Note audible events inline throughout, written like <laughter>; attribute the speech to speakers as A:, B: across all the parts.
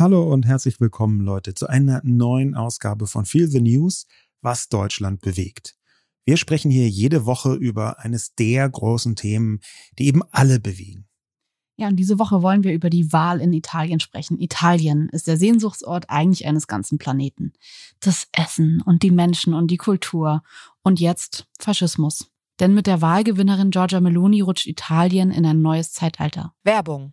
A: Hallo und herzlich willkommen, Leute, zu einer neuen Ausgabe von Feel the News, was Deutschland bewegt. Wir sprechen hier jede Woche über eines der großen Themen, die eben alle bewegen.
B: Ja, und diese Woche wollen wir über die Wahl in Italien sprechen. Italien ist der Sehnsuchtsort eigentlich eines ganzen Planeten. Das Essen und die Menschen und die Kultur. Und jetzt Faschismus. Denn mit der Wahlgewinnerin Giorgia Meloni rutscht Italien in ein neues Zeitalter.
C: Werbung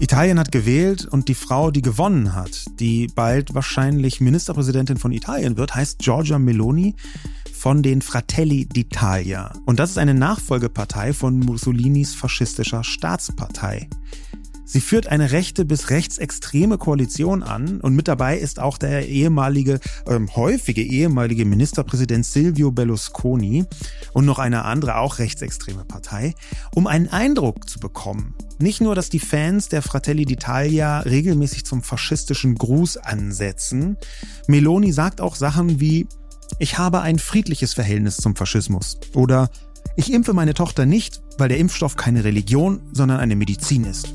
A: Italien hat gewählt und die Frau, die gewonnen hat, die bald wahrscheinlich Ministerpräsidentin von Italien wird, heißt Giorgia Meloni von den Fratelli d'Italia. Und das ist eine Nachfolgepartei von Mussolinis faschistischer Staatspartei. Sie führt eine rechte bis rechtsextreme Koalition an und mit dabei ist auch der ehemalige, ähm, häufige ehemalige Ministerpräsident Silvio Berlusconi und noch eine andere, auch rechtsextreme Partei, um einen Eindruck zu bekommen. Nicht nur, dass die Fans der Fratelli d'Italia regelmäßig zum faschistischen Gruß ansetzen, Meloni sagt auch Sachen wie, ich habe ein friedliches Verhältnis zum Faschismus oder ich impfe meine Tochter nicht, weil der Impfstoff keine Religion, sondern eine Medizin ist.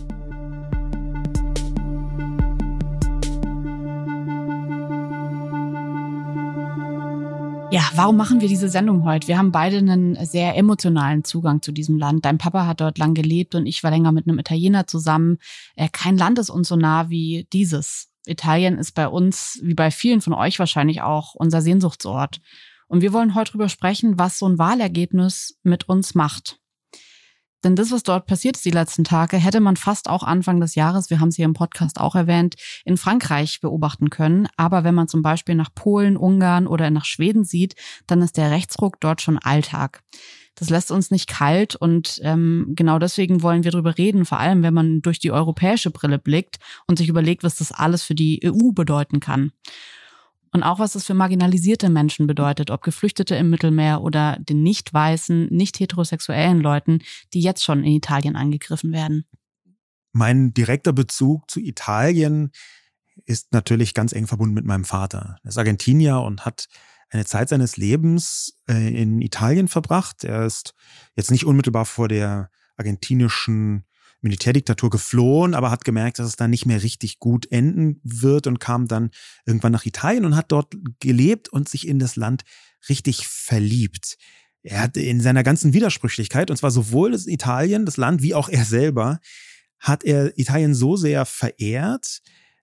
B: Ja, warum machen wir diese Sendung heute? Wir haben beide einen sehr emotionalen Zugang zu diesem Land. Dein Papa hat dort lang gelebt und ich war länger mit einem Italiener zusammen. Kein Land ist uns so nah wie dieses. Italien ist bei uns, wie bei vielen von euch wahrscheinlich auch, unser Sehnsuchtsort. Und wir wollen heute darüber sprechen, was so ein Wahlergebnis mit uns macht. Denn das, was dort passiert ist die letzten Tage, hätte man fast auch Anfang des Jahres, wir haben es hier im Podcast auch erwähnt, in Frankreich beobachten können. Aber wenn man zum Beispiel nach Polen, Ungarn oder nach Schweden sieht, dann ist der Rechtsruck dort schon Alltag. Das lässt uns nicht kalt und ähm, genau deswegen wollen wir darüber reden, vor allem wenn man durch die europäische Brille blickt und sich überlegt, was das alles für die EU bedeuten kann. Und auch was es für marginalisierte Menschen bedeutet, ob Geflüchtete im Mittelmeer oder den nicht weißen, nicht heterosexuellen Leuten, die jetzt schon in Italien angegriffen werden.
A: Mein direkter Bezug zu Italien ist natürlich ganz eng verbunden mit meinem Vater. Er ist Argentinier und hat eine Zeit seines Lebens äh, in Italien verbracht. Er ist jetzt nicht unmittelbar vor der argentinischen Militärdiktatur geflohen, aber hat gemerkt, dass es da nicht mehr richtig gut enden wird und kam dann irgendwann nach Italien und hat dort gelebt und sich in das Land richtig verliebt. Er hat in seiner ganzen Widersprüchlichkeit, und zwar sowohl das Italien, das Land, wie auch er selber, hat er Italien so sehr verehrt,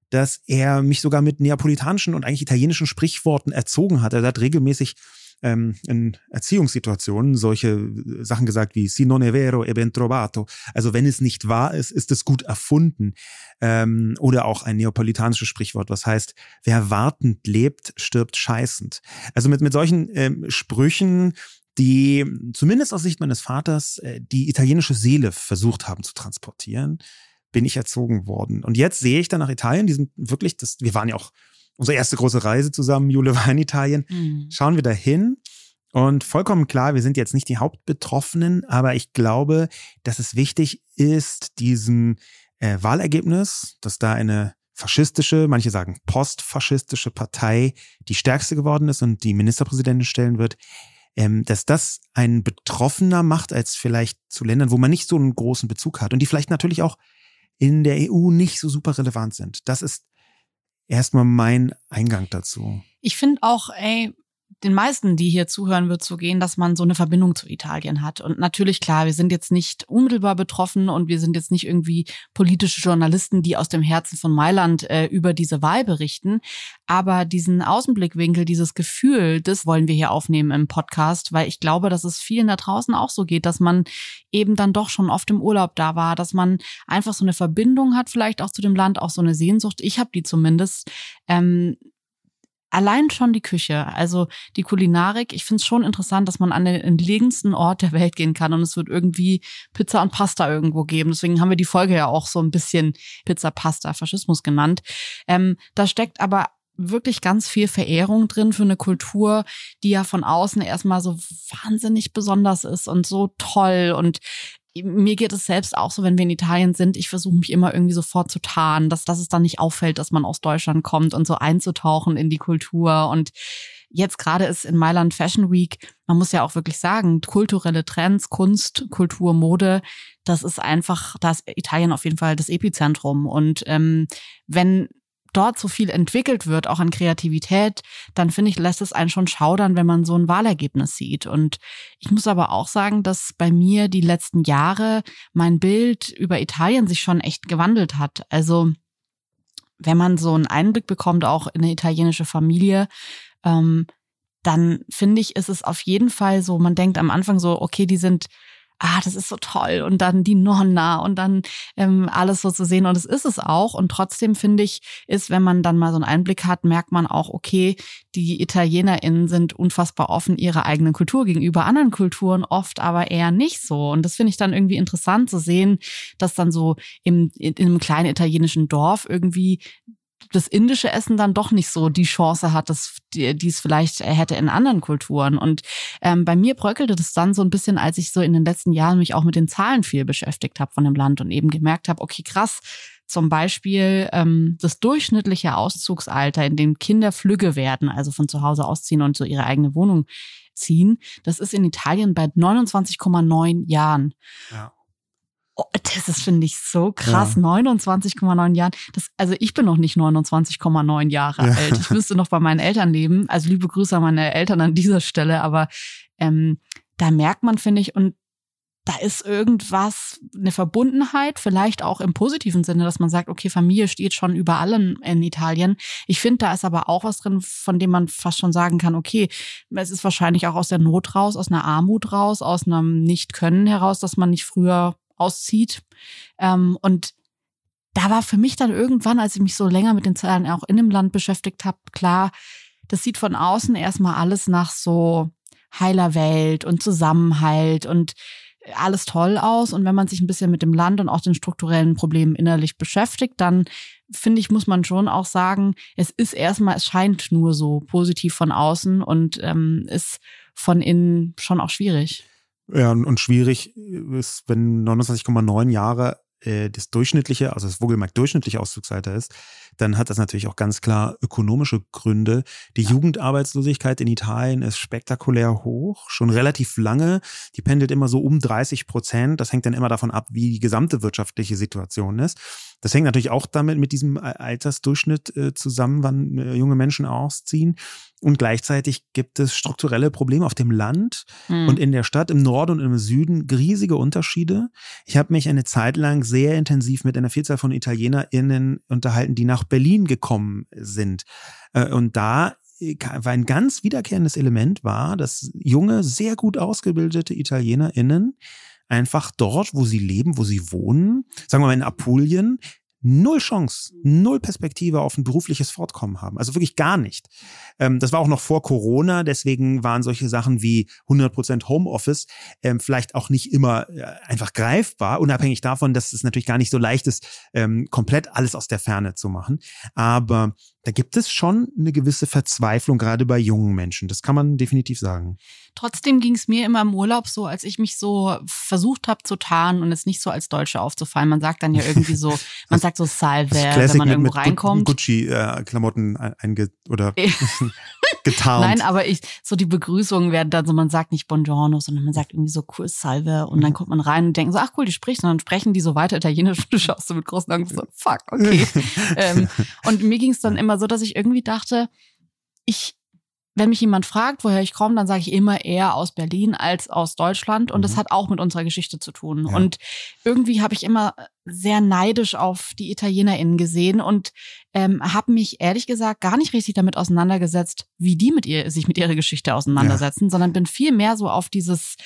A: dass er mich sogar mit neapolitanischen und eigentlich italienischen Sprichworten erzogen hat. Er hat regelmäßig ähm, in Erziehungssituationen solche Sachen gesagt wie si non è vero e ben trovato. Also wenn es nicht wahr ist, ist es gut erfunden. Ähm, oder auch ein neapolitanisches Sprichwort, was heißt, wer wartend lebt, stirbt scheißend. Also mit, mit solchen ähm, Sprüchen die zumindest aus Sicht meines Vaters äh, die italienische Seele versucht haben zu transportieren, bin ich erzogen worden. Und jetzt sehe ich dann nach Italien, die sind wirklich, das, wir waren ja auch unsere erste große Reise zusammen, Jule <laughs> war in Italien. Mhm. Schauen wir da hin. Und vollkommen klar, wir sind jetzt nicht die Hauptbetroffenen, aber ich glaube, dass es wichtig ist, diesem äh, Wahlergebnis, dass da eine faschistische, manche sagen postfaschistische Partei die stärkste geworden ist und die Ministerpräsidentin stellen wird, ähm, dass das einen betroffener macht als vielleicht zu Ländern, wo man nicht so einen großen Bezug hat und die vielleicht natürlich auch in der EU nicht so super relevant sind. Das ist erstmal mein Eingang dazu.
C: Ich finde auch, ey, den meisten, die hier zuhören, wird so gehen, dass man so eine Verbindung zu Italien hat. Und natürlich, klar, wir sind jetzt nicht unmittelbar betroffen und wir sind jetzt nicht irgendwie politische Journalisten, die aus dem Herzen von Mailand äh, über diese Wahl berichten. Aber diesen Außenblickwinkel, dieses Gefühl, das wollen wir hier aufnehmen im Podcast, weil ich glaube, dass es vielen da draußen auch so geht, dass man eben dann doch schon oft im Urlaub da war, dass man einfach so eine Verbindung hat, vielleicht auch zu dem Land, auch so eine Sehnsucht. Ich habe die zumindest. Ähm, allein schon die Küche, also die Kulinarik, ich finde es schon interessant, dass man an den entlegensten Ort der Welt gehen kann und es wird irgendwie Pizza und Pasta irgendwo geben. Deswegen haben wir die Folge ja auch so ein bisschen Pizza, Pasta, Faschismus genannt. Ähm, da steckt aber wirklich ganz viel Verehrung drin für eine Kultur, die ja von außen erstmal so wahnsinnig besonders ist und so toll und mir geht es selbst auch so, wenn wir in Italien sind, ich versuche mich immer irgendwie sofort zu tarnen, dass, dass es dann nicht auffällt, dass man aus Deutschland kommt und so einzutauchen in die Kultur. Und jetzt gerade ist in Mailand Fashion Week, man muss ja auch wirklich sagen, kulturelle Trends, Kunst, Kultur, Mode, das ist einfach, da ist Italien auf jeden Fall das Epizentrum. Und ähm, wenn dort so viel entwickelt wird, auch an Kreativität, dann finde ich, lässt es einen schon schaudern, wenn man so ein Wahlergebnis sieht. Und ich muss aber auch sagen, dass bei mir die letzten Jahre mein Bild über Italien sich schon echt gewandelt hat. Also wenn man so einen Einblick bekommt, auch in eine italienische Familie, ähm, dann finde ich, ist es auf jeden Fall so, man denkt am Anfang so, okay, die sind ah, das ist so toll. Und dann die Nonna und dann ähm, alles so zu sehen. Und es ist es auch. Und trotzdem finde ich, ist, wenn man dann mal so einen Einblick hat, merkt man auch, okay, die ItalienerInnen sind unfassbar offen ihrer eigenen Kultur gegenüber anderen Kulturen, oft aber eher nicht so. Und das finde ich dann irgendwie interessant zu sehen, dass dann so im, in, in einem kleinen italienischen Dorf irgendwie das indische Essen dann doch nicht so die Chance hat, dass die, die es vielleicht hätte in anderen Kulturen. Und ähm, bei mir bröckelte das dann so ein bisschen, als ich so in den letzten Jahren mich auch mit den Zahlen viel beschäftigt habe von dem Land und eben gemerkt habe, okay, krass, zum Beispiel ähm, das durchschnittliche Auszugsalter, in dem Kinder flügge werden, also von zu Hause ausziehen und so ihre eigene Wohnung ziehen, das ist in Italien bei 29,9 Jahren. Ja. Oh, das ist, finde ich, so krass. Ja. 29,9 Jahren. Das, also ich bin noch nicht 29,9 Jahre ja. alt. Ich müsste noch bei meinen Eltern leben. Also liebe Grüße an meine Eltern an dieser Stelle. Aber ähm, da merkt man, finde ich, und da ist irgendwas, eine Verbundenheit, vielleicht auch im positiven Sinne, dass man sagt, okay, Familie steht schon über allem in Italien. Ich finde, da ist aber auch was drin, von dem man fast schon sagen kann, okay, es ist wahrscheinlich auch aus der Not raus, aus einer Armut raus, aus einem Nicht-Können heraus, dass man nicht früher auszieht. Ähm, und da war für mich dann irgendwann, als ich mich so länger mit den Zahlen auch in dem Land beschäftigt habe, klar, das sieht von außen erstmal alles nach so heiler Welt und Zusammenhalt und alles toll aus. Und wenn man sich ein bisschen mit dem Land und auch den strukturellen Problemen innerlich beschäftigt, dann finde ich, muss man schon auch sagen, es ist erstmal, es scheint nur so positiv von außen und ähm, ist von innen schon auch schwierig.
A: Ja, und schwierig ist, wenn 29,9 Jahre äh, das durchschnittliche, also das Wogelmark durchschnittliche Ausflugsalter ist, dann hat das natürlich auch ganz klar ökonomische Gründe. Die ja. Jugendarbeitslosigkeit in Italien ist spektakulär hoch, schon relativ lange. Die pendelt immer so um 30 Prozent. Das hängt dann immer davon ab, wie die gesamte wirtschaftliche Situation ist. Das hängt natürlich auch damit mit diesem Altersdurchschnitt äh, zusammen, wann äh, junge Menschen ausziehen. Und gleichzeitig gibt es strukturelle Probleme auf dem Land mhm. und in der Stadt, im Norden und im Süden, riesige Unterschiede. Ich habe mich eine Zeit lang sehr intensiv mit einer Vielzahl von ItalienerInnen unterhalten, die nach Berlin gekommen sind. Äh, und da äh, war ein ganz wiederkehrendes Element war, dass junge, sehr gut ausgebildete ItalienerInnen einfach dort, wo sie leben, wo sie wohnen, sagen wir mal in Apulien, null Chance, null Perspektive auf ein berufliches Fortkommen haben. Also wirklich gar nicht. Ähm, das war auch noch vor Corona, deswegen waren solche Sachen wie 100% Homeoffice ähm, vielleicht auch nicht immer äh, einfach greifbar, unabhängig davon, dass es natürlich gar nicht so leicht ist, ähm, komplett alles aus der Ferne zu machen. Aber da gibt es schon eine gewisse Verzweiflung, gerade bei jungen Menschen. Das kann man definitiv sagen.
C: Trotzdem ging es mir immer im Urlaub so, als ich mich so versucht habe zu tarnen und es nicht so als Deutsche aufzufallen. Man sagt dann ja irgendwie so, <laughs> man sagt so Salve, wenn man irgendwo reinkommt.
A: Gucci-Klamotten äh, einge oder <laughs> <laughs> getarnt.
C: Nein, aber ich, so die Begrüßungen werden dann so, man sagt nicht Buongiorno, sondern man sagt irgendwie so cool Salve und dann kommt man rein und denkt so, ach cool, die spricht und dann sprechen die so weiter Italienisch und du schaust so mit großen Augen so, fuck, okay. ähm, und mir ging es dann immer so, dass ich irgendwie dachte, ich wenn mich jemand fragt, woher ich komme, dann sage ich immer eher aus Berlin als aus Deutschland. Und das mhm. hat auch mit unserer Geschichte zu tun. Ja. Und irgendwie habe ich immer sehr neidisch auf die ItalienerInnen gesehen und ähm, habe mich ehrlich gesagt gar nicht richtig damit auseinandergesetzt, wie die mit ihr sich mit ihrer Geschichte auseinandersetzen, ja. sondern bin viel mehr so auf dieses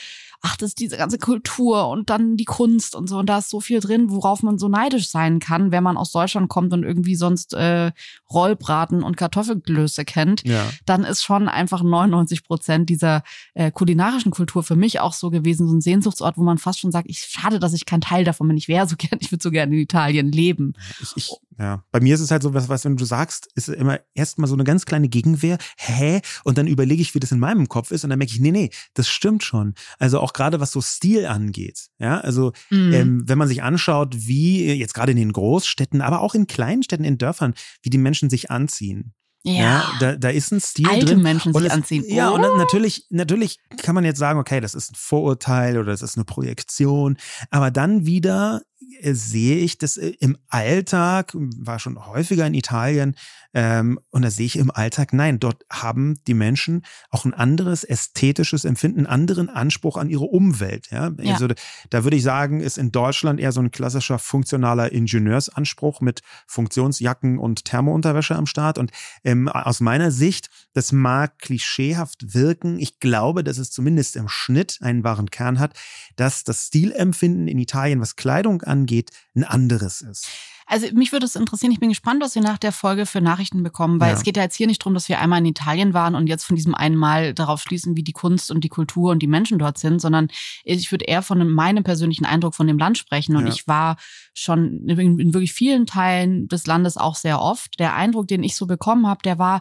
C: ach, das ist diese ganze Kultur und dann die Kunst und so. Und da ist so viel drin, worauf man so neidisch sein kann, wenn man aus Deutschland kommt und irgendwie sonst äh, Rollbraten und Kartoffelklöße kennt. Ja. Dann ist schon einfach 99 Prozent dieser äh, kulinarischen Kultur für mich auch so gewesen, so ein Sehnsuchtsort, wo man fast schon sagt, ich schade, dass ich kein Teil davon bin. Ich wäre so <laughs> gern, ich würde so gerne in Italien leben.
A: Ich, ich, ja, bei mir ist es halt so, was, was wenn du sagst, ist immer erstmal so eine ganz kleine Gegenwehr, hä? Und dann überlege ich, wie das in meinem Kopf ist und dann merke ich, nee, nee, das stimmt schon. Also auch gerade was so Stil angeht. Ja, also mhm. ähm, wenn man sich anschaut, wie jetzt gerade in den Großstädten, aber auch in kleinen Städten, in Dörfern, wie die Menschen sich anziehen. Ja, ja da, da ist ein Stil
C: Alte
A: drin.
C: Menschen sich anziehen.
A: Ja, oh. und natürlich, natürlich kann man jetzt sagen, okay, das ist ein Vorurteil oder das ist eine Projektion, aber dann wieder äh, sehe ich das äh, im Alltag, war schon häufiger in Italien, ähm, und da sehe ich im Alltag, nein, dort haben die Menschen auch ein anderes ästhetisches Empfinden, einen anderen Anspruch an ihre Umwelt. Ja? ja. Also da würde ich sagen, ist in Deutschland eher so ein klassischer funktionaler Ingenieursanspruch mit Funktionsjacken und Thermounterwäsche am Start. Und ähm, aus meiner Sicht, das mag klischeehaft wirken. Ich glaube, dass es zumindest im Schnitt einen wahren Kern hat, dass das Stilempfinden in Italien, was Kleidung angeht, ein anderes ist.
C: Also mich würde es interessieren, ich bin gespannt, was wir nach der Folge für Nachrichten bekommen, weil ja. es geht ja jetzt hier nicht darum, dass wir einmal in Italien waren und jetzt von diesem einen Mal darauf schließen, wie die Kunst und die Kultur und die Menschen dort sind, sondern ich würde eher von meinem persönlichen Eindruck von dem Land sprechen. Und ja. ich war schon in wirklich vielen Teilen des Landes auch sehr oft. Der Eindruck, den ich so bekommen habe, der war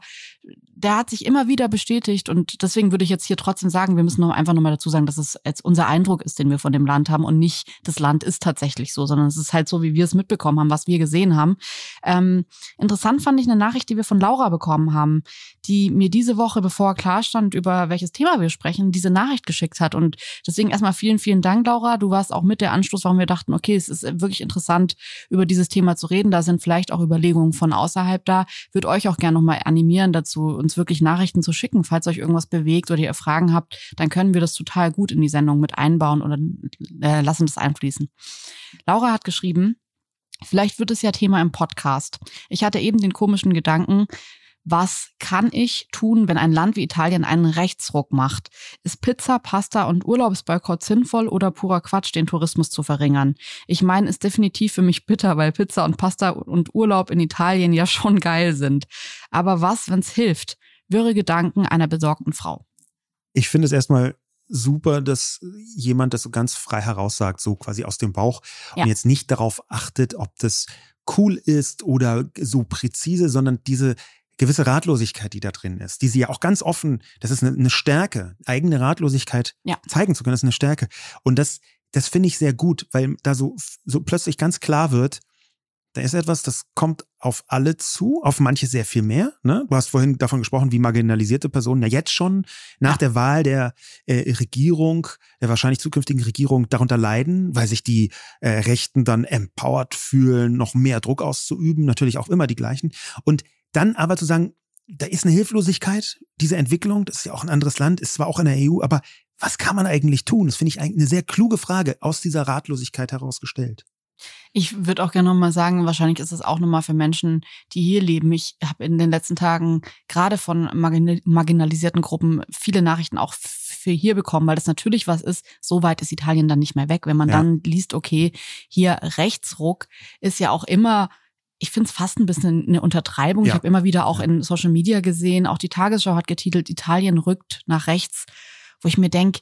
C: der hat sich immer wieder bestätigt und deswegen würde ich jetzt hier trotzdem sagen, wir müssen noch einfach nochmal dazu sagen, dass es jetzt unser Eindruck ist, den wir von dem Land haben und nicht das Land ist tatsächlich so, sondern es ist halt so, wie wir es mitbekommen haben, was wir gesehen haben. Ähm, interessant fand ich eine Nachricht, die wir von Laura bekommen haben, die mir diese Woche, bevor klar stand, über welches Thema wir sprechen, diese Nachricht geschickt hat und deswegen erstmal vielen, vielen Dank, Laura. Du warst auch mit der Anstoß, warum wir dachten, okay, es ist wirklich interessant, über dieses Thema zu reden. Da sind vielleicht auch Überlegungen von außerhalb da. Würde euch auch gerne nochmal animieren dazu, uns uns wirklich Nachrichten zu schicken. Falls euch irgendwas bewegt oder ihr Fragen habt, dann können wir das total gut in die Sendung mit einbauen oder äh, lassen das einfließen. Laura hat geschrieben, vielleicht wird es ja Thema im Podcast. Ich hatte eben den komischen Gedanken, was kann ich tun, wenn ein Land wie Italien einen Rechtsruck macht? Ist Pizza, Pasta und Urlaubsboykott sinnvoll oder purer Quatsch, den Tourismus zu verringern? Ich meine, ist definitiv für mich bitter, weil Pizza und Pasta und Urlaub in Italien ja schon geil sind. Aber was, wenn's hilft? Wirre Gedanken einer besorgten Frau.
A: Ich finde es erstmal super, dass jemand das so ganz frei heraussagt, so quasi aus dem Bauch ja. und jetzt nicht darauf achtet, ob das cool ist oder so präzise, sondern diese gewisse Ratlosigkeit, die da drin ist, die sie ja auch ganz offen, das ist eine, eine Stärke, eigene Ratlosigkeit ja. zeigen zu können, das ist eine Stärke. Und das, das finde ich sehr gut, weil da so, so plötzlich ganz klar wird, da ist etwas, das kommt auf alle zu, auf manche sehr viel mehr. Ne? Du hast vorhin davon gesprochen, wie marginalisierte Personen ja jetzt schon nach der Wahl der äh, Regierung, der wahrscheinlich zukünftigen Regierung darunter leiden, weil sich die äh, Rechten dann empowered fühlen, noch mehr Druck auszuüben, natürlich auch immer die gleichen. Und dann aber zu sagen, da ist eine Hilflosigkeit, diese Entwicklung, das ist ja auch ein anderes Land, ist zwar auch in der EU, aber was kann man eigentlich tun? Das finde ich eigentlich eine sehr kluge Frage aus dieser Ratlosigkeit herausgestellt.
C: Ich würde auch gerne nochmal sagen, wahrscheinlich ist es auch nochmal für Menschen, die hier leben. Ich habe in den letzten Tagen gerade von marginalisierten Gruppen viele Nachrichten auch für hier bekommen, weil das natürlich was ist. So weit ist Italien dann nicht mehr weg. Wenn man ja. dann liest, okay, hier Rechtsruck ist ja auch immer ich finde es fast ein bisschen eine Untertreibung. Ja. Ich habe immer wieder auch in Social Media gesehen, auch die Tagesschau hat getitelt, Italien rückt nach rechts, wo ich mir denke,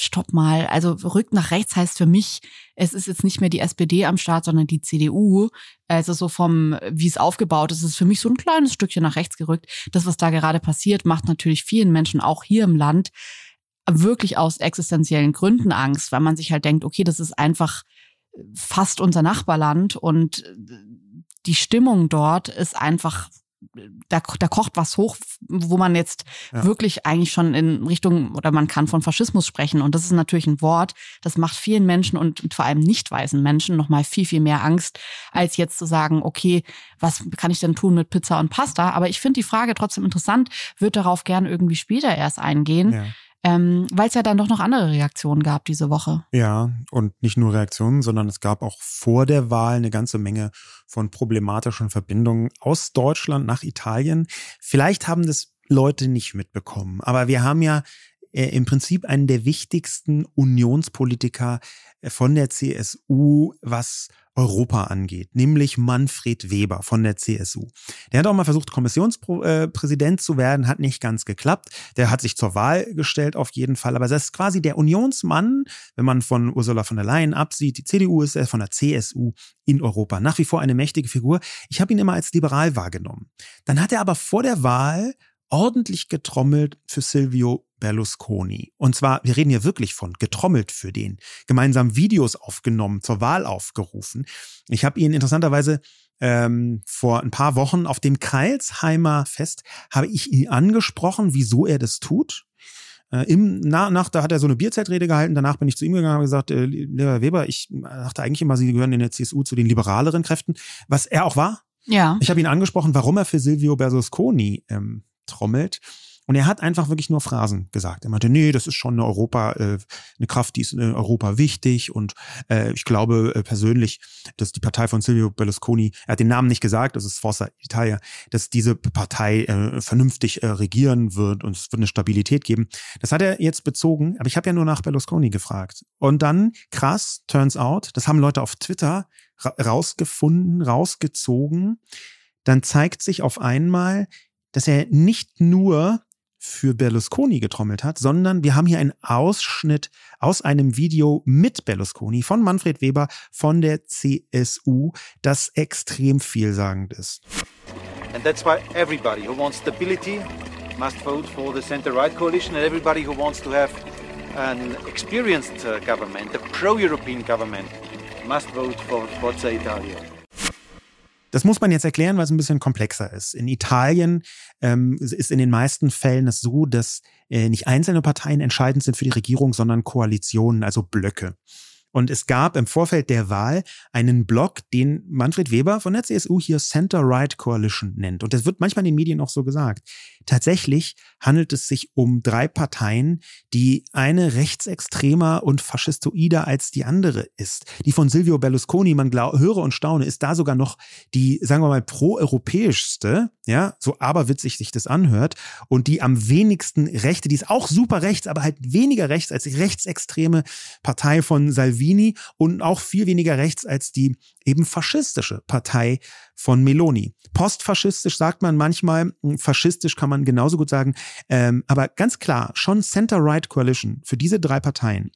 C: stopp mal, also rückt nach rechts heißt für mich, es ist jetzt nicht mehr die SPD am Start, sondern die CDU. Also so vom, wie es aufgebaut ist, ist für mich so ein kleines Stückchen nach rechts gerückt. Das, was da gerade passiert, macht natürlich vielen Menschen auch hier im Land wirklich aus existenziellen Gründen Angst, weil man sich halt denkt, okay, das ist einfach fast unser Nachbarland und die Stimmung dort ist einfach da, da kocht was hoch, wo man jetzt ja. wirklich eigentlich schon in Richtung oder man kann von Faschismus sprechen. Und das ist natürlich ein Wort, das macht vielen Menschen und, vor allem nicht weißen Menschen nochmal viel, viel mehr Angst, als jetzt zu sagen, okay, was kann ich denn tun mit Pizza und Pasta? Aber ich finde die Frage trotzdem interessant, würde darauf gern irgendwie später erst eingehen. Ja. Ähm, Weil es ja dann doch noch andere Reaktionen gab diese Woche.
A: Ja, und nicht nur Reaktionen, sondern es gab auch vor der Wahl eine ganze Menge von problematischen Verbindungen aus Deutschland nach Italien. Vielleicht haben das Leute nicht mitbekommen, aber wir haben ja äh, im Prinzip einen der wichtigsten Unionspolitiker äh, von der CSU, was Europa angeht, nämlich Manfred Weber von der CSU. Der hat auch mal versucht, Kommissionspräsident zu werden, hat nicht ganz geklappt. Der hat sich zur Wahl gestellt auf jeden Fall, aber das ist quasi der Unionsmann, wenn man von Ursula von der Leyen absieht. Die CDU ist er von der CSU in Europa. Nach wie vor eine mächtige Figur. Ich habe ihn immer als liberal wahrgenommen. Dann hat er aber vor der Wahl ordentlich getrommelt für Silvio Berlusconi. Und zwar, wir reden hier wirklich von getrommelt für den, gemeinsam Videos aufgenommen, zur Wahl aufgerufen. Ich habe ihn interessanterweise ähm, vor ein paar Wochen auf dem Kreilsheimer Fest, habe ich ihn angesprochen, wieso er das tut. Äh, Im nach, nach, da hat er so eine Bierzeitrede gehalten. Danach bin ich zu ihm gegangen und habe gesagt, äh, lieber Weber, ich dachte eigentlich immer, Sie gehören in der CSU zu den liberaleren Kräften, was er auch war.
C: Ja.
A: Ich habe ihn angesprochen, warum er für Silvio Berlusconi ähm, trommelt. Und er hat einfach wirklich nur Phrasen gesagt. Er meinte, nee, das ist schon eine Europa, äh, eine Kraft, die ist in Europa wichtig. Und äh, ich glaube äh, persönlich, dass die Partei von Silvio Berlusconi, er hat den Namen nicht gesagt, das ist Forza Italia, dass diese Partei äh, vernünftig äh, regieren wird und es wird eine Stabilität geben. Das hat er jetzt bezogen, aber ich habe ja nur nach Berlusconi gefragt. Und dann, krass, turns out, das haben Leute auf Twitter ra rausgefunden, rausgezogen. Dann zeigt sich auf einmal, dass er nicht nur für Berlusconi getrommelt hat, sondern wir haben hier einen Ausschnitt aus einem Video mit Berlusconi von Manfred Weber von der CSU, das extrem vielsagend ist. And that's why everybody who wants stability must vote for the center-right coalition and everybody who wants to have an experienced uh, government, a pro-European government, must vote for Forza Italia. Das muss man jetzt erklären, weil es ein bisschen komplexer ist. In Italien ähm, ist in den meisten Fällen es so, dass äh, nicht einzelne Parteien entscheidend sind für die Regierung, sondern Koalitionen, also Blöcke. Und es gab im Vorfeld der Wahl einen Block, den Manfred Weber von der CSU hier Center-Right Coalition nennt. Und das wird manchmal in den Medien auch so gesagt. Tatsächlich handelt es sich um drei Parteien, die eine rechtsextremer und faschistoider als die andere ist. Die von Silvio Berlusconi, man glaub, höre und staune, ist da sogar noch die, sagen wir mal, proeuropäischste, ja, so aberwitzig sich das anhört. Und die am wenigsten rechte, die ist auch super rechts, aber halt weniger rechts als die rechtsextreme Partei von Salvini Salvini und auch viel weniger rechts als die eben faschistische Partei von Meloni. Postfaschistisch sagt man manchmal, hm, faschistisch kann man genauso gut sagen, ähm, aber ganz klar, schon Center-Right Coalition für diese drei Parteien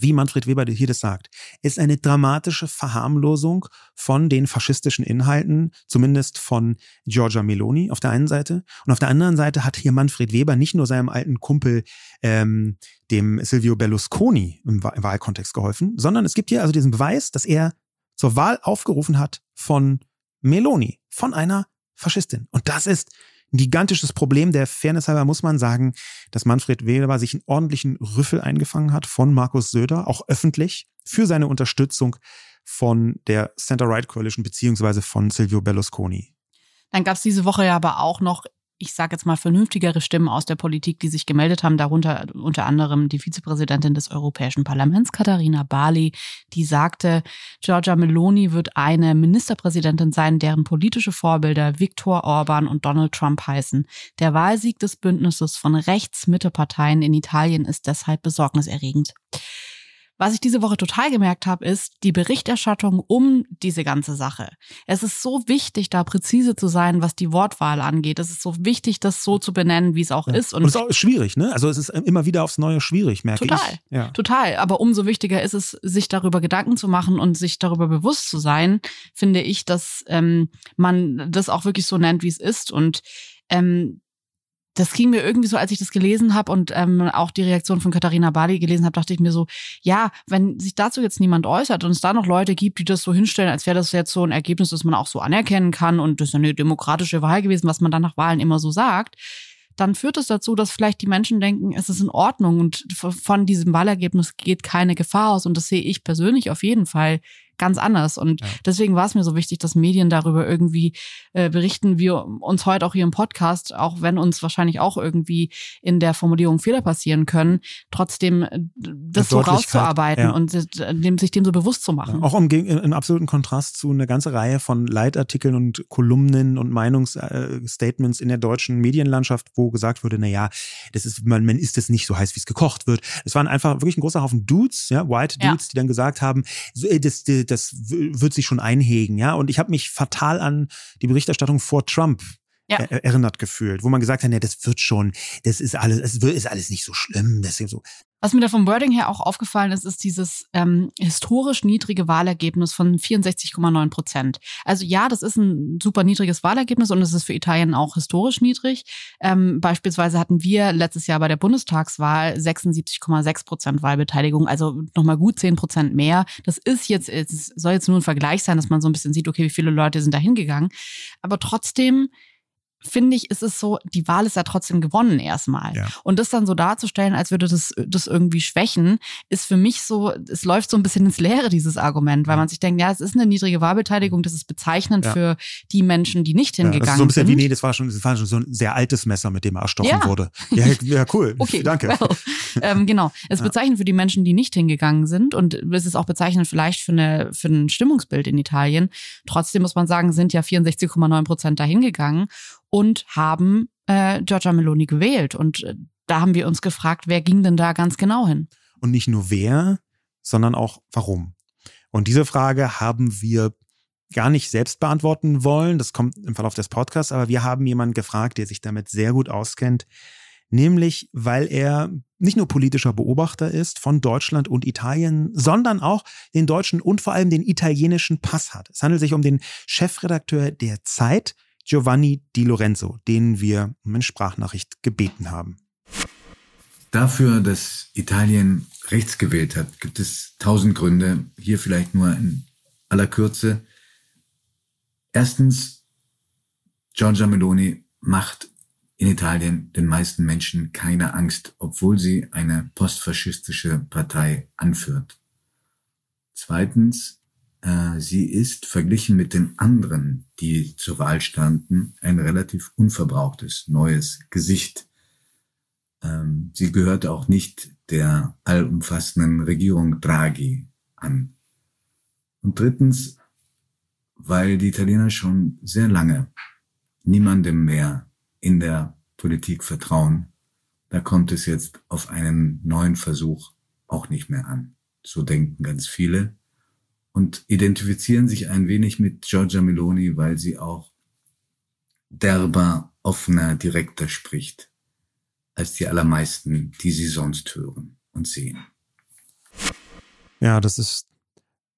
A: wie Manfred Weber hier das sagt, ist eine dramatische Verharmlosung von den faschistischen Inhalten, zumindest von Giorgia Meloni auf der einen Seite. Und auf der anderen Seite hat hier Manfred Weber nicht nur seinem alten Kumpel, ähm, dem Silvio Berlusconi im, im Wahlkontext geholfen, sondern es gibt hier also diesen Beweis, dass er zur Wahl aufgerufen hat von Meloni, von einer Faschistin. Und das ist ein gigantisches Problem. Der Fairness halber muss man sagen, dass Manfred Weber sich einen ordentlichen Rüffel eingefangen hat von Markus Söder, auch öffentlich, für seine Unterstützung von der Center-Right Coalition beziehungsweise von Silvio Berlusconi.
C: Dann gab es diese Woche ja aber auch noch ich sage jetzt mal, vernünftigere Stimmen aus der Politik, die sich gemeldet haben, darunter unter anderem die Vizepräsidentin des Europäischen Parlaments, Katharina Barley, die sagte, Giorgia Meloni wird eine Ministerpräsidentin sein, deren politische Vorbilder Viktor Orban und Donald Trump heißen. Der Wahlsieg des Bündnisses von Rechts-Mitte-Parteien in Italien ist deshalb besorgniserregend. Was ich diese Woche total gemerkt habe, ist die Berichterstattung um diese ganze Sache. Es ist so wichtig, da präzise zu sein, was die Wortwahl angeht. Es ist so wichtig, das so zu benennen, wie es auch
A: ja.
C: ist.
A: Und, es ist auch schwierig, ne? Also es ist immer wieder aufs Neue schwierig, merke
C: total,
A: ich. Total,
C: ja. total. Aber umso wichtiger ist es, sich darüber Gedanken zu machen und sich darüber bewusst zu sein, finde ich, dass ähm, man das auch wirklich so nennt, wie es ist. Und ähm, das ging mir irgendwie so, als ich das gelesen habe und ähm, auch die Reaktion von Katharina Bali gelesen habe, dachte ich mir so, ja, wenn sich dazu jetzt niemand äußert und es da noch Leute gibt, die das so hinstellen, als wäre das jetzt so ein Ergebnis, das man auch so anerkennen kann und das ist eine demokratische Wahl gewesen, was man dann nach Wahlen immer so sagt, dann führt es das dazu, dass vielleicht die Menschen denken, es ist in Ordnung und von diesem Wahlergebnis geht keine Gefahr aus. Und das sehe ich persönlich auf jeden Fall ganz anders. Und ja. deswegen war es mir so wichtig, dass Medien darüber irgendwie äh, berichten. Wir uns heute auch hier im Podcast, auch wenn uns wahrscheinlich auch irgendwie in der Formulierung Fehler passieren können, trotzdem äh, das so rauszuarbeiten ja. und dem, sich dem so bewusst zu machen.
A: Ja, auch im, im absoluten Kontrast zu einer ganzen Reihe von Leitartikeln und Kolumnen und Meinungsstatements in der deutschen Medienlandschaft, wo gesagt wurde, na ja, das ist, man, man isst es nicht so heiß, wie es gekocht wird. Es waren einfach wirklich ein großer Haufen Dudes, ja, White Dudes, die dann gesagt haben, das, das, das wird sich schon einhegen, ja. Und ich habe mich fatal an die Berichterstattung vor Trump ja. erinnert gefühlt, wo man gesagt hat, ja, das wird schon, das ist alles, es ist alles nicht so schlimm, das ist so.
C: Was mir da vom Wording her auch aufgefallen ist, ist dieses ähm, historisch niedrige Wahlergebnis von 64,9 Prozent. Also ja, das ist ein super niedriges Wahlergebnis und es ist für Italien auch historisch niedrig. Ähm, beispielsweise hatten wir letztes Jahr bei der Bundestagswahl 76,6 Prozent Wahlbeteiligung, also nochmal gut 10 Prozent mehr. Das ist jetzt, es soll jetzt nur ein Vergleich sein, dass man so ein bisschen sieht, okay, wie viele Leute sind da hingegangen. Aber trotzdem finde ich, ist es so, die Wahl ist ja trotzdem gewonnen erstmal. Ja. Und das dann so darzustellen, als würde das, das irgendwie schwächen, ist für mich so, es läuft so ein bisschen ins Leere, dieses Argument, weil man sich denkt, ja, es ist eine niedrige Wahlbeteiligung, das ist bezeichnend ja. für die Menschen, die nicht hingegangen sind. Ja, das ist so ein bisschen
A: sind.
C: wie,
A: nee, das war schon, das war schon so ein sehr altes Messer, mit dem er erstochen wurde. Ja, ja cool. <laughs> okay, danke. Well.
C: ähm, genau. Es ist bezeichnend für die Menschen, die nicht hingegangen sind und es ist auch bezeichnend vielleicht für, eine, für ein Stimmungsbild in Italien. Trotzdem muss man sagen, sind ja 64,9 Prozent dahin gegangen und haben äh, Giorgia Meloni gewählt. Und äh, da haben wir uns gefragt, wer ging denn da ganz genau hin?
A: Und nicht nur wer, sondern auch warum. Und diese Frage haben wir gar nicht selbst beantworten wollen. Das kommt im Verlauf des Podcasts, aber wir haben jemanden gefragt, der sich damit sehr gut auskennt. Nämlich, weil er nicht nur politischer Beobachter ist von Deutschland und Italien, sondern auch den deutschen und vor allem den italienischen Pass hat. Es handelt sich um den Chefredakteur der Zeit, Giovanni Di Lorenzo, den wir um eine Sprachnachricht gebeten haben.
D: Dafür, dass Italien rechts gewählt hat, gibt es tausend Gründe. Hier vielleicht nur in aller Kürze. Erstens, Giorgia Meloni macht in Italien den meisten Menschen keine Angst, obwohl sie eine postfaschistische Partei anführt. Zweitens, äh, sie ist verglichen mit den anderen, die zur Wahl standen, ein relativ unverbrauchtes neues Gesicht. Ähm, sie gehört auch nicht der allumfassenden Regierung Draghi an. Und drittens, weil die Italiener schon sehr lange niemandem mehr in der Politik vertrauen, da kommt es jetzt auf einen neuen Versuch auch nicht mehr an. So denken ganz viele und identifizieren sich ein wenig mit Giorgia Meloni, weil sie auch derber, offener, direkter spricht als die allermeisten, die sie sonst hören und sehen.
A: Ja, das ist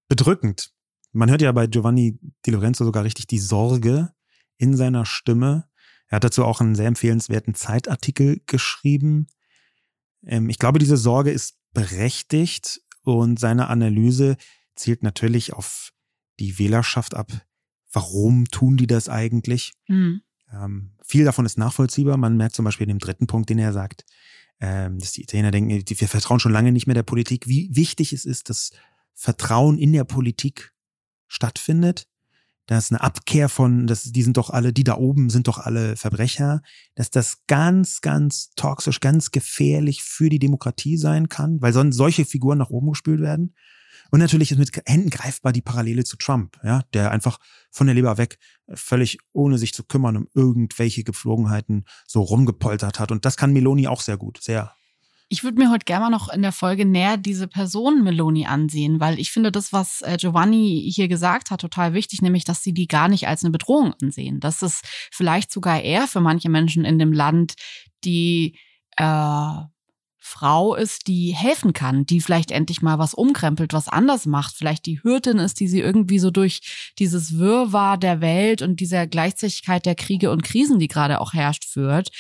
A: bedrückend. Man hört ja bei Giovanni Di Lorenzo sogar richtig die Sorge in seiner Stimme. Er hat dazu auch einen sehr empfehlenswerten Zeitartikel geschrieben. Ähm, ich glaube, diese Sorge ist berechtigt und seine Analyse zielt natürlich auf die Wählerschaft ab. Warum tun die das eigentlich? Mhm. Ähm, viel davon ist nachvollziehbar. Man merkt zum Beispiel in dem dritten Punkt, den er sagt, ähm, dass die Italiener denken, wir vertrauen schon lange nicht mehr der Politik, wie wichtig es ist, dass Vertrauen in der Politik stattfindet, dass eine Abkehr von, dass die sind doch alle, die da oben sind doch alle Verbrecher, dass das ganz, ganz toxisch, ganz gefährlich für die Demokratie sein kann, weil sonst solche Figuren nach oben gespült werden. Und natürlich ist mit Händen greifbar die Parallele zu Trump, ja, der einfach von der Leber weg völlig ohne sich zu kümmern um irgendwelche Gepflogenheiten so rumgepoltert hat. Und das kann Meloni auch sehr gut, sehr.
C: Ich würde mir heute gerne mal noch in der Folge näher diese Person Meloni ansehen, weil ich finde das, was äh, Giovanni hier gesagt hat, total wichtig, nämlich, dass sie die gar nicht als eine Bedrohung ansehen. Dass es vielleicht sogar eher für manche Menschen in dem Land die äh, Frau ist, die helfen kann, die vielleicht endlich mal was umkrempelt, was anders macht, vielleicht die Hürtin ist, die sie irgendwie so durch dieses Wirrwarr der Welt und dieser Gleichzeitigkeit der Kriege und Krisen, die gerade auch herrscht, führt.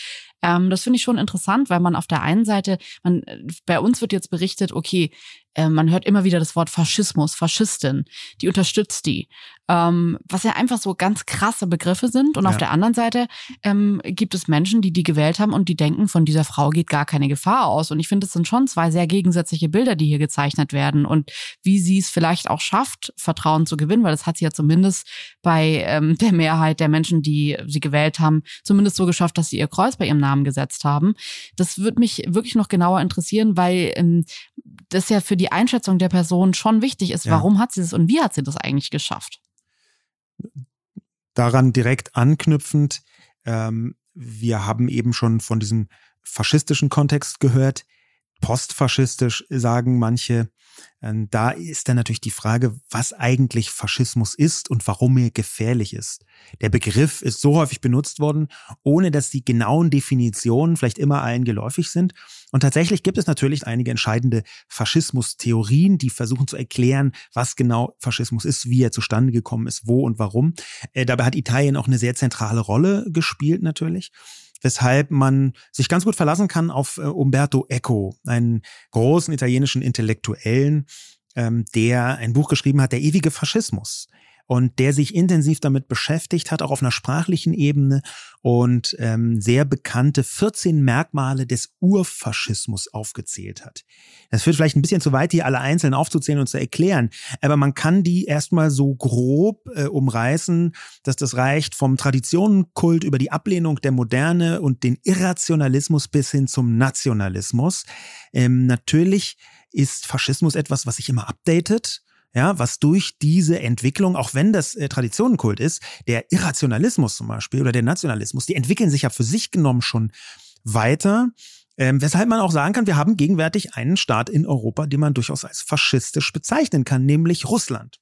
C: Ähm, das finde ich schon interessant, weil man auf der einen Seite, man, bei uns wird jetzt berichtet, okay, äh, man hört immer wieder das Wort Faschismus, Faschistin, die unterstützt die, ähm, was ja einfach so ganz krasse Begriffe sind. Und ja. auf der anderen Seite ähm, gibt es Menschen, die die gewählt haben und die denken, von dieser Frau geht gar keine Gefahr aus. Und ich finde, es sind schon zwei sehr gegensätzliche Bilder, die hier gezeichnet werden und wie sie es vielleicht auch schafft, Vertrauen zu gewinnen, weil das hat sie ja zumindest bei ähm, <laughs> der Mehrheit der Menschen, die sie gewählt haben, zumindest so geschafft, dass sie ihr Kreuz bei ihrem Namen gesetzt haben. Das würde mich wirklich noch genauer interessieren, weil ähm, das ja für die Einschätzung der Person schon wichtig ist. Ja. Warum hat sie das und wie hat sie das eigentlich geschafft?
A: Daran direkt anknüpfend, ähm, wir haben eben schon von diesem faschistischen Kontext gehört. Postfaschistisch sagen manche. Ähm, da ist dann natürlich die Frage, was eigentlich Faschismus ist und warum er gefährlich ist. Der Begriff ist so häufig benutzt worden, ohne dass die genauen Definitionen vielleicht immer allen geläufig sind. Und tatsächlich gibt es natürlich einige entscheidende Faschismus-Theorien, die versuchen zu erklären, was genau Faschismus ist, wie er zustande gekommen ist, wo und warum. Äh, dabei hat Italien auch eine sehr zentrale Rolle gespielt natürlich weshalb man sich ganz gut verlassen kann auf äh, Umberto Eco, einen großen italienischen Intellektuellen, ähm, der ein Buch geschrieben hat, Der ewige Faschismus und der sich intensiv damit beschäftigt hat, auch auf einer sprachlichen Ebene und ähm, sehr bekannte 14 Merkmale des Urfaschismus aufgezählt hat. Das führt vielleicht ein bisschen zu weit, hier alle einzeln aufzuzählen und zu erklären, aber man kann die erstmal so grob äh, umreißen, dass das reicht vom Traditionenkult über die Ablehnung der Moderne und den Irrationalismus bis hin zum Nationalismus. Ähm, natürlich ist Faschismus etwas, was sich immer updatet ja, was durch diese Entwicklung, auch wenn das äh, Traditionenkult ist, der Irrationalismus zum Beispiel oder der Nationalismus, die entwickeln sich ja für sich genommen schon weiter. Ähm, weshalb man auch sagen kann, wir haben gegenwärtig einen Staat in Europa, den man durchaus als faschistisch bezeichnen kann, nämlich Russland.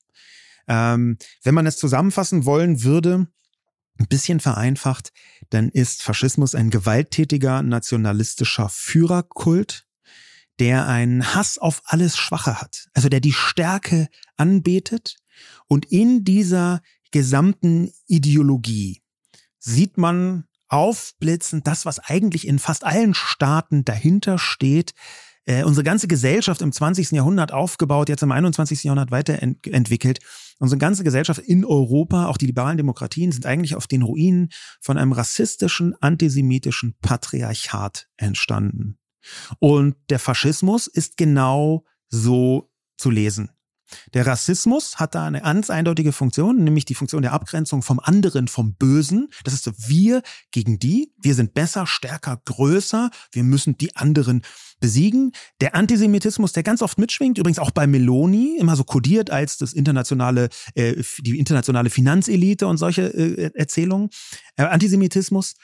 A: Ähm, wenn man es zusammenfassen wollen würde, ein bisschen vereinfacht, dann ist Faschismus ein gewalttätiger nationalistischer Führerkult, der einen Hass auf alles Schwache hat, also der die Stärke anbetet und in dieser gesamten Ideologie sieht man aufblitzend das, was eigentlich in fast allen Staaten dahinter steht, äh, unsere ganze Gesellschaft im 20. Jahrhundert aufgebaut, jetzt im 21. Jahrhundert weiterentwickelt. Unsere ganze Gesellschaft in Europa, auch die liberalen Demokratien, sind eigentlich auf den Ruinen von einem rassistischen, antisemitischen Patriarchat entstanden. Und der Faschismus ist genau so zu lesen. Der Rassismus hat da eine ganz eindeutige Funktion, nämlich die Funktion der Abgrenzung vom anderen, vom Bösen. Das ist so wir gegen die. Wir sind besser, stärker, größer. Wir müssen die anderen besiegen. Der Antisemitismus, der ganz oft mitschwingt, übrigens auch bei Meloni, immer so kodiert als das internationale, äh, die internationale Finanzelite und solche äh, Erzählungen. Äh, Antisemitismus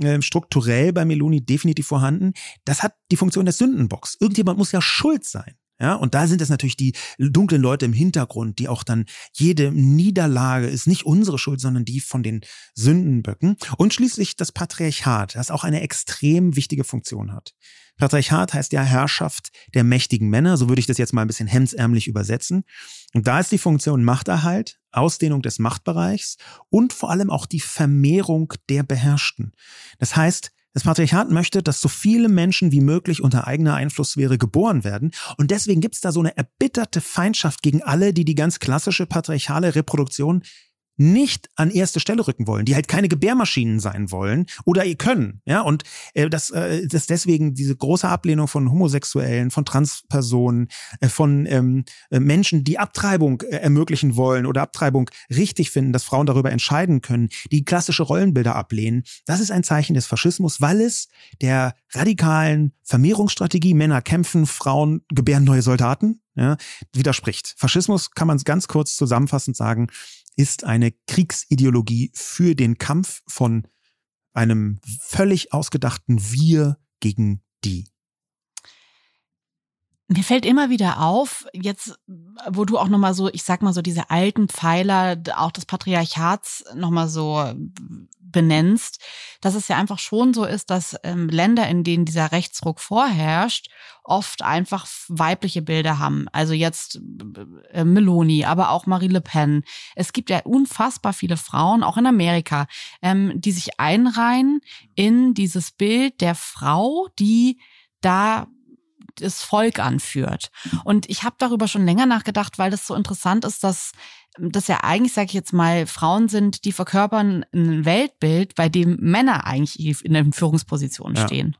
A: äh, strukturell bei Meloni definitiv vorhanden. Das hat die Funktion des Sündenbocks. Irgendjemand muss ja schuld sein. Ja, und da sind es natürlich die dunklen Leute im Hintergrund, die auch dann jede Niederlage ist nicht unsere Schuld, sondern die von den Sündenböcken. Und schließlich das Patriarchat, das auch eine extrem wichtige Funktion hat. Patriarchat heißt ja Herrschaft der mächtigen Männer, so würde ich das jetzt mal ein bisschen hemsärmlich übersetzen. Und da ist die Funktion Machterhalt, Ausdehnung des Machtbereichs und vor allem auch die Vermehrung der Beherrschten. Das heißt, das Patriarchat möchte, dass so viele Menschen wie möglich unter eigener Einflusssphäre geboren werden. Und deswegen gibt es da so eine erbitterte Feindschaft gegen alle, die die ganz klassische patriarchale Reproduktion nicht an erste Stelle rücken wollen, die halt keine Gebärmaschinen sein wollen oder ihr können, ja und äh, das äh, das deswegen diese große Ablehnung von Homosexuellen, von Transpersonen, äh, von ähm, äh, Menschen, die Abtreibung äh, ermöglichen wollen oder Abtreibung richtig finden, dass Frauen darüber entscheiden können, die klassische Rollenbilder ablehnen, das ist ein Zeichen des Faschismus, weil es der radikalen Vermehrungsstrategie Männer kämpfen, Frauen gebären neue Soldaten, ja, widerspricht. Faschismus kann man ganz kurz zusammenfassend sagen, ist eine Kriegsideologie für den Kampf von einem völlig ausgedachten Wir gegen die.
C: Mir fällt immer wieder auf, jetzt, wo du auch nochmal so, ich sag mal so, diese alten Pfeiler auch des Patriarchats nochmal so benennst, dass es ja einfach schon so ist, dass ähm, Länder, in denen dieser Rechtsruck vorherrscht, oft einfach weibliche Bilder haben. Also jetzt äh, Meloni, aber auch Marie Le Pen. Es gibt ja unfassbar viele Frauen, auch in Amerika, ähm, die sich einreihen in dieses Bild der Frau, die da das Volk anführt. Und ich habe darüber schon länger nachgedacht, weil das so interessant ist, dass das ja eigentlich, sage ich jetzt mal, Frauen sind, die verkörpern ein Weltbild, bei dem Männer eigentlich in den Führungspositionen ja. stehen.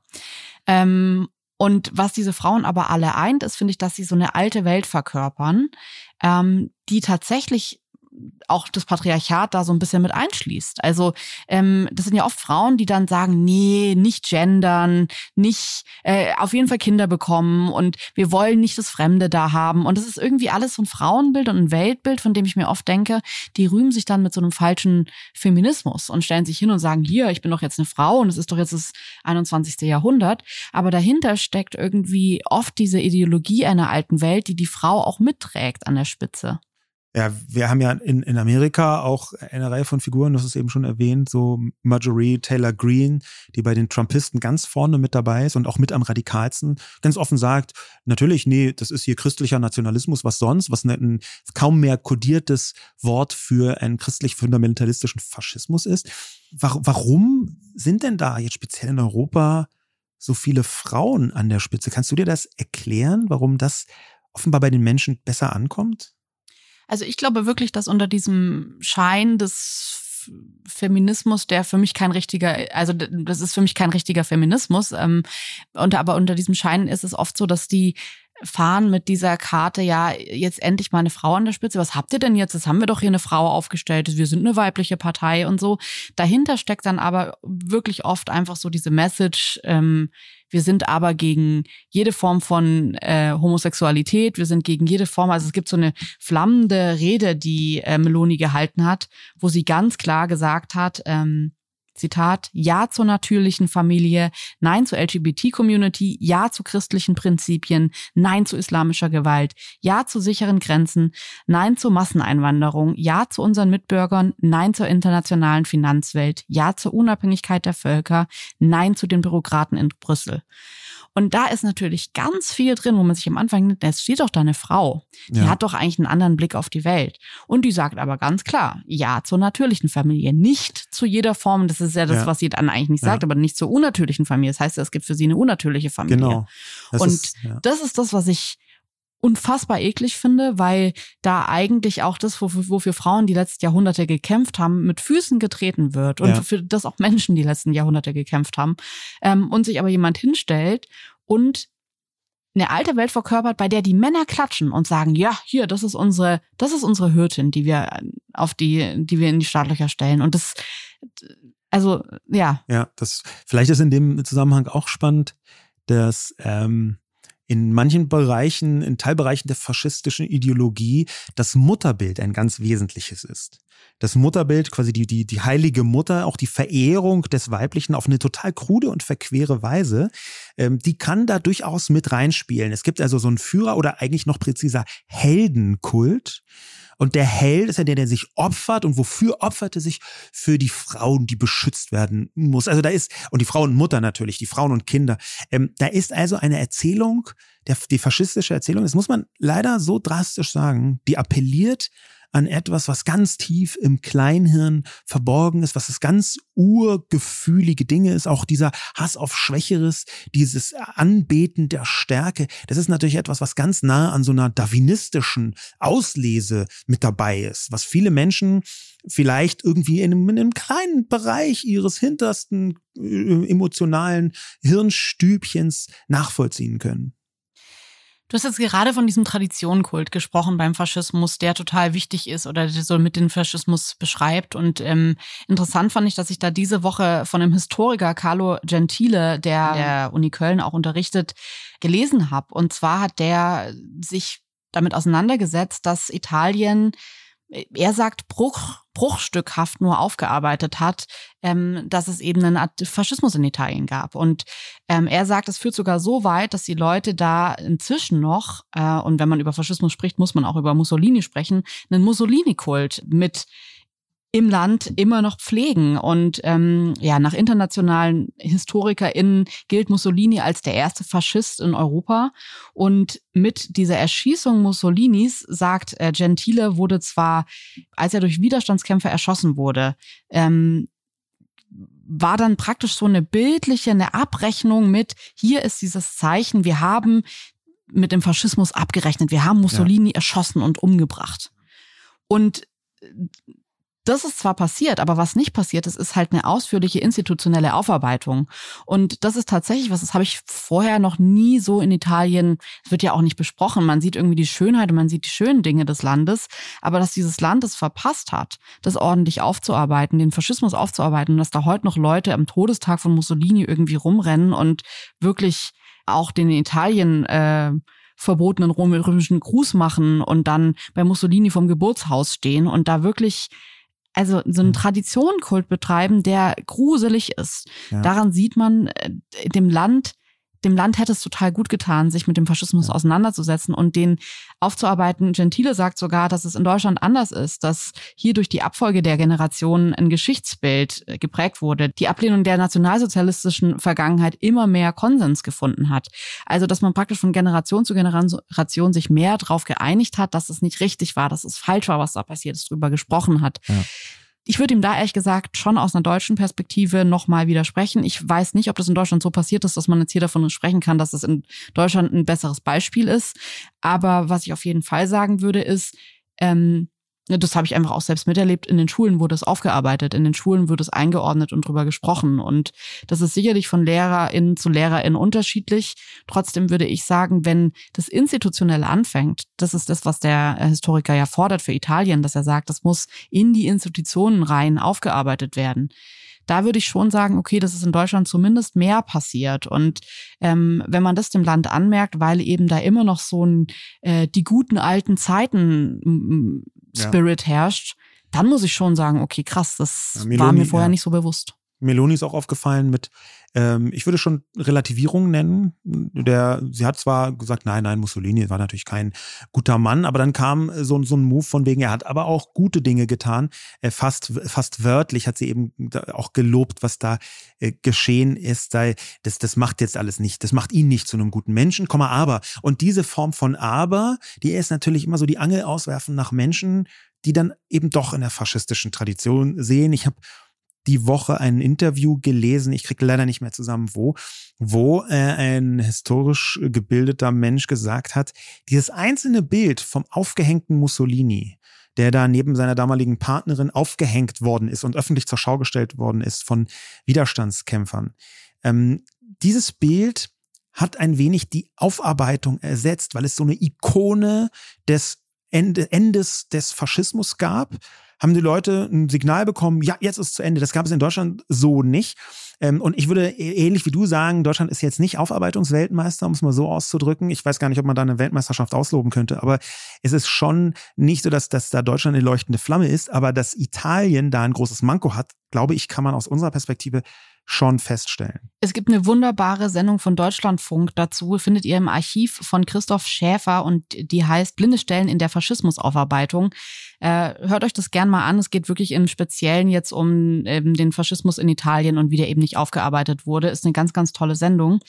C: Ähm, und was diese Frauen aber alle eint, ist, finde ich, dass sie so eine alte Welt verkörpern, ähm, die tatsächlich auch das Patriarchat da so ein bisschen mit einschließt. Also ähm, das sind ja oft Frauen, die dann sagen, nee, nicht gendern, nicht äh, auf jeden Fall Kinder bekommen und wir wollen nicht das Fremde da haben. Und das ist irgendwie alles so ein Frauenbild und ein Weltbild, von dem ich mir oft denke, die rühmen sich dann mit so einem falschen Feminismus und stellen sich hin und sagen, hier, ich bin doch jetzt eine Frau und es ist doch jetzt das 21. Jahrhundert. Aber dahinter steckt irgendwie oft diese Ideologie einer alten Welt, die die Frau auch mitträgt an der Spitze.
A: Ja, wir haben ja in, in Amerika auch eine Reihe von Figuren, das ist eben schon erwähnt, so Marjorie Taylor Greene, die bei den Trumpisten ganz vorne mit dabei ist und auch mit am radikalsten ganz offen sagt, natürlich, nee, das ist hier christlicher Nationalismus, was sonst, was ne, ein kaum mehr kodiertes Wort für einen christlich-fundamentalistischen Faschismus ist. Warum sind denn da jetzt speziell in Europa so viele Frauen an der Spitze? Kannst du dir das erklären, warum das offenbar bei den Menschen besser ankommt?
C: Also ich glaube wirklich, dass unter diesem Schein des Feminismus, der für mich kein richtiger, also das ist für mich kein richtiger Feminismus, ähm, unter, aber unter diesem Schein ist es oft so, dass die fahren mit dieser Karte, ja, jetzt endlich mal eine Frau an der Spitze. Was habt ihr denn jetzt? Jetzt haben wir doch hier eine Frau aufgestellt. Wir sind eine weibliche Partei und so. Dahinter steckt dann aber wirklich oft einfach so diese Message, ähm, wir sind aber gegen jede Form von äh, Homosexualität. Wir sind gegen jede Form. Also es gibt so eine flammende Rede, die äh, Meloni gehalten hat, wo sie ganz klar gesagt hat, ähm, Zitat, Ja zur natürlichen Familie, Nein zur LGBT-Community, Ja zu christlichen Prinzipien, Nein zu islamischer Gewalt, Ja zu sicheren Grenzen, Nein zur Masseneinwanderung, Ja zu unseren Mitbürgern, Nein zur internationalen Finanzwelt, Ja zur Unabhängigkeit der Völker, Nein zu den Bürokraten in Brüssel. Und da ist natürlich ganz viel drin, wo man sich am Anfang denkt, es steht doch da eine Frau. Die ja. hat doch eigentlich einen anderen Blick auf die Welt. Und die sagt aber ganz klar, ja zur natürlichen Familie. Nicht zu jeder Form, das ist ja das, ja. was sie dann eigentlich nicht sagt, ja. aber nicht zur unnatürlichen Familie. Das heißt, es gibt für sie eine unnatürliche Familie. Genau. Das Und ist, das ist das, was ich unfassbar eklig finde, weil da eigentlich auch das, wofür Frauen die letzten Jahrhunderte gekämpft haben, mit Füßen getreten wird und ja. für das auch Menschen die letzten Jahrhunderte gekämpft haben ähm, und sich aber jemand hinstellt und eine alte Welt verkörpert, bei der die Männer klatschen und sagen, ja, hier, das ist unsere, das ist unsere Hürtin, die wir auf die, die wir in die Startlöcher stellen. Und das, also, ja.
A: Ja, das, vielleicht ist in dem Zusammenhang auch spannend, dass ähm, in manchen Bereichen, in Teilbereichen der faschistischen Ideologie das Mutterbild ein ganz wesentliches ist. Das Mutterbild, quasi die, die, die heilige Mutter, auch die Verehrung des Weiblichen auf eine total krude und verquere Weise, ähm, die kann da durchaus mit reinspielen. Es gibt also so einen Führer oder eigentlich noch präziser Heldenkult. Und der Held ist ja der, der sich opfert. Und wofür opfert er sich? Für die Frauen, die beschützt werden muss. Also da ist, und die Frauen und Mutter natürlich, die Frauen und Kinder. Ähm, da ist also eine Erzählung, der, die faschistische Erzählung, das muss man leider so drastisch sagen, die appelliert an etwas, was ganz tief im Kleinhirn verborgen ist, was das ganz urgefühlige Dinge ist, auch dieser Hass auf Schwächeres, dieses Anbeten der Stärke, das ist natürlich etwas, was ganz nah an so einer darwinistischen Auslese mit dabei ist, was viele Menschen vielleicht irgendwie in einem, in einem kleinen Bereich ihres hintersten äh, emotionalen Hirnstübchens nachvollziehen können.
C: Du hast jetzt gerade von diesem Traditionenkult gesprochen beim Faschismus, der total wichtig ist oder der so mit dem Faschismus beschreibt. Und ähm, interessant fand ich, dass ich da diese Woche von einem Historiker, Carlo Gentile, der der Uni Köln auch unterrichtet, gelesen habe. Und zwar hat der sich damit auseinandergesetzt, dass Italien er sagt, Bruch, bruchstückhaft nur aufgearbeitet hat, ähm, dass es eben eine Art Faschismus in Italien gab. Und ähm, er sagt, es führt sogar so weit, dass die Leute da inzwischen noch, äh, und wenn man über Faschismus spricht, muss man auch über Mussolini sprechen, einen Mussolini-Kult mit im Land immer noch pflegen. Und ähm, ja, nach internationalen HistorikerInnen gilt Mussolini als der erste Faschist in Europa. Und mit dieser Erschießung Mussolinis, sagt äh, Gentile, wurde zwar, als er durch Widerstandskämpfer erschossen wurde, ähm, war dann praktisch so eine bildliche, eine Abrechnung mit, hier ist dieses Zeichen, wir haben mit dem Faschismus abgerechnet, wir haben Mussolini ja. erschossen und umgebracht. Und das ist zwar passiert, aber was nicht passiert ist, ist halt eine ausführliche institutionelle Aufarbeitung. Und das ist tatsächlich was, das habe ich vorher noch nie so in Italien, es wird ja auch nicht besprochen. Man sieht irgendwie die Schönheit und man sieht die schönen Dinge des Landes, aber dass dieses Land es verpasst hat, das ordentlich aufzuarbeiten, den Faschismus aufzuarbeiten dass da heute noch Leute am Todestag von Mussolini irgendwie rumrennen und wirklich auch den in Italien äh, verbotenen römischen Gruß machen und dann bei Mussolini vom Geburtshaus stehen und da wirklich also so einen hm. Traditionenkult betreiben, der gruselig ist. Ja. Daran sieht man äh, dem Land, dem Land hätte es total gut getan, sich mit dem Faschismus auseinanderzusetzen und den aufzuarbeiten. Gentile sagt sogar, dass es in Deutschland anders ist, dass hier durch die Abfolge der Generationen ein Geschichtsbild äh, geprägt wurde, die Ablehnung der nationalsozialistischen Vergangenheit immer mehr Konsens gefunden hat. Also, dass man praktisch von Generation zu Generation sich mehr darauf geeinigt hat, dass es nicht richtig war, dass es falsch war, was da passiert ist, drüber gesprochen hat. Ja. Ich würde ihm da ehrlich gesagt schon aus einer deutschen Perspektive nochmal widersprechen. Ich weiß nicht, ob das in Deutschland so passiert ist, dass man jetzt hier davon sprechen kann, dass es in Deutschland ein besseres Beispiel ist. Aber was ich auf jeden Fall sagen würde, ist, ähm, das habe ich einfach auch selbst miterlebt. In den Schulen wurde es aufgearbeitet, in den Schulen wird es eingeordnet und drüber gesprochen. Und das ist sicherlich von LehrerInnen zu LehrerInnen unterschiedlich. Trotzdem würde ich sagen, wenn das Institutionelle anfängt, das ist das, was der Historiker ja fordert für Italien, dass er sagt, das muss in die Institutionen rein aufgearbeitet werden da würde ich schon sagen, okay, das ist in Deutschland zumindest mehr passiert. Und ähm, wenn man das dem Land anmerkt, weil eben da immer noch so ein äh, die guten alten Zeiten Spirit ja. herrscht, dann muss ich schon sagen, okay, krass, das ja, Meloni, war mir vorher ja. nicht so bewusst.
A: Meloni ist auch aufgefallen mit, ähm, ich würde schon Relativierung nennen. Der, sie hat zwar gesagt, nein, nein, Mussolini war natürlich kein guter Mann, aber dann kam so, so ein Move von wegen, er hat aber auch gute Dinge getan. Äh, fast, fast wörtlich hat sie eben auch gelobt, was da äh, geschehen ist. Das, das macht jetzt alles nicht. Das macht ihn nicht zu einem guten Menschen, Komma, aber. Und diese Form von aber, die ist natürlich immer so die Angel auswerfen nach Menschen, die dann eben doch in der faschistischen Tradition sehen. Ich habe die Woche ein Interview gelesen, ich kriege leider nicht mehr zusammen wo, wo äh, ein historisch gebildeter Mensch gesagt hat, dieses einzelne Bild vom aufgehängten Mussolini, der da neben seiner damaligen Partnerin aufgehängt worden ist und öffentlich zur Schau gestellt worden ist von Widerstandskämpfern. Ähm, dieses Bild hat ein wenig die Aufarbeitung ersetzt, weil es so eine Ikone des Endes des Faschismus gab, haben die Leute ein Signal bekommen, ja, jetzt ist zu Ende. Das gab es in Deutschland so nicht. Ähm, und ich würde ähnlich wie du sagen, Deutschland ist jetzt nicht Aufarbeitungsweltmeister, um es mal so auszudrücken. Ich weiß gar nicht, ob man da eine Weltmeisterschaft ausloben könnte, aber es ist schon nicht so, dass, dass da Deutschland eine leuchtende Flamme ist, aber dass Italien da ein großes Manko hat, glaube ich, kann man aus unserer Perspektive schon feststellen.
C: Es gibt eine wunderbare Sendung von Deutschlandfunk dazu, findet ihr im Archiv von Christoph Schäfer und die heißt Blinde Stellen in der Faschismusaufarbeitung. Äh, hört euch das gern mal an. Es geht wirklich im Speziellen jetzt um ähm, den Faschismus in Italien und wie der eben nicht aufgearbeitet wurde. Ist eine ganz, ganz tolle Sendung.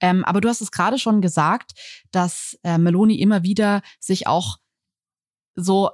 C: Ähm, aber du hast es gerade schon gesagt, dass äh, Meloni immer wieder sich auch so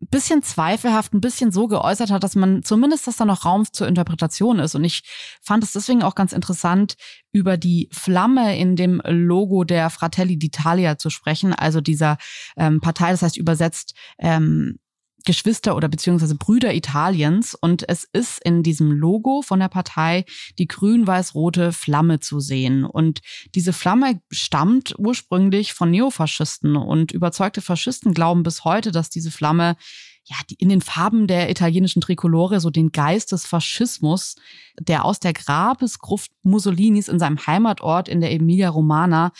C: bisschen zweifelhaft, ein bisschen so geäußert hat, dass man zumindest, dass da noch Raum zur Interpretation ist. Und ich fand es deswegen auch ganz interessant, über die Flamme in dem Logo der Fratelli d'Italia zu sprechen, also dieser ähm, Partei, das heißt übersetzt ähm, Geschwister oder beziehungsweise Brüder Italiens. Und es ist in diesem Logo von der Partei die grün-weiß-rote Flamme zu sehen. Und diese Flamme stammt ursprünglich von Neofaschisten und überzeugte Faschisten glauben bis heute, dass diese Flamme ja, die in den Farben der italienischen Trikolore so den Geist des Faschismus, der aus der Grabesgruft Mussolinis in seinem Heimatort in der Emilia Romana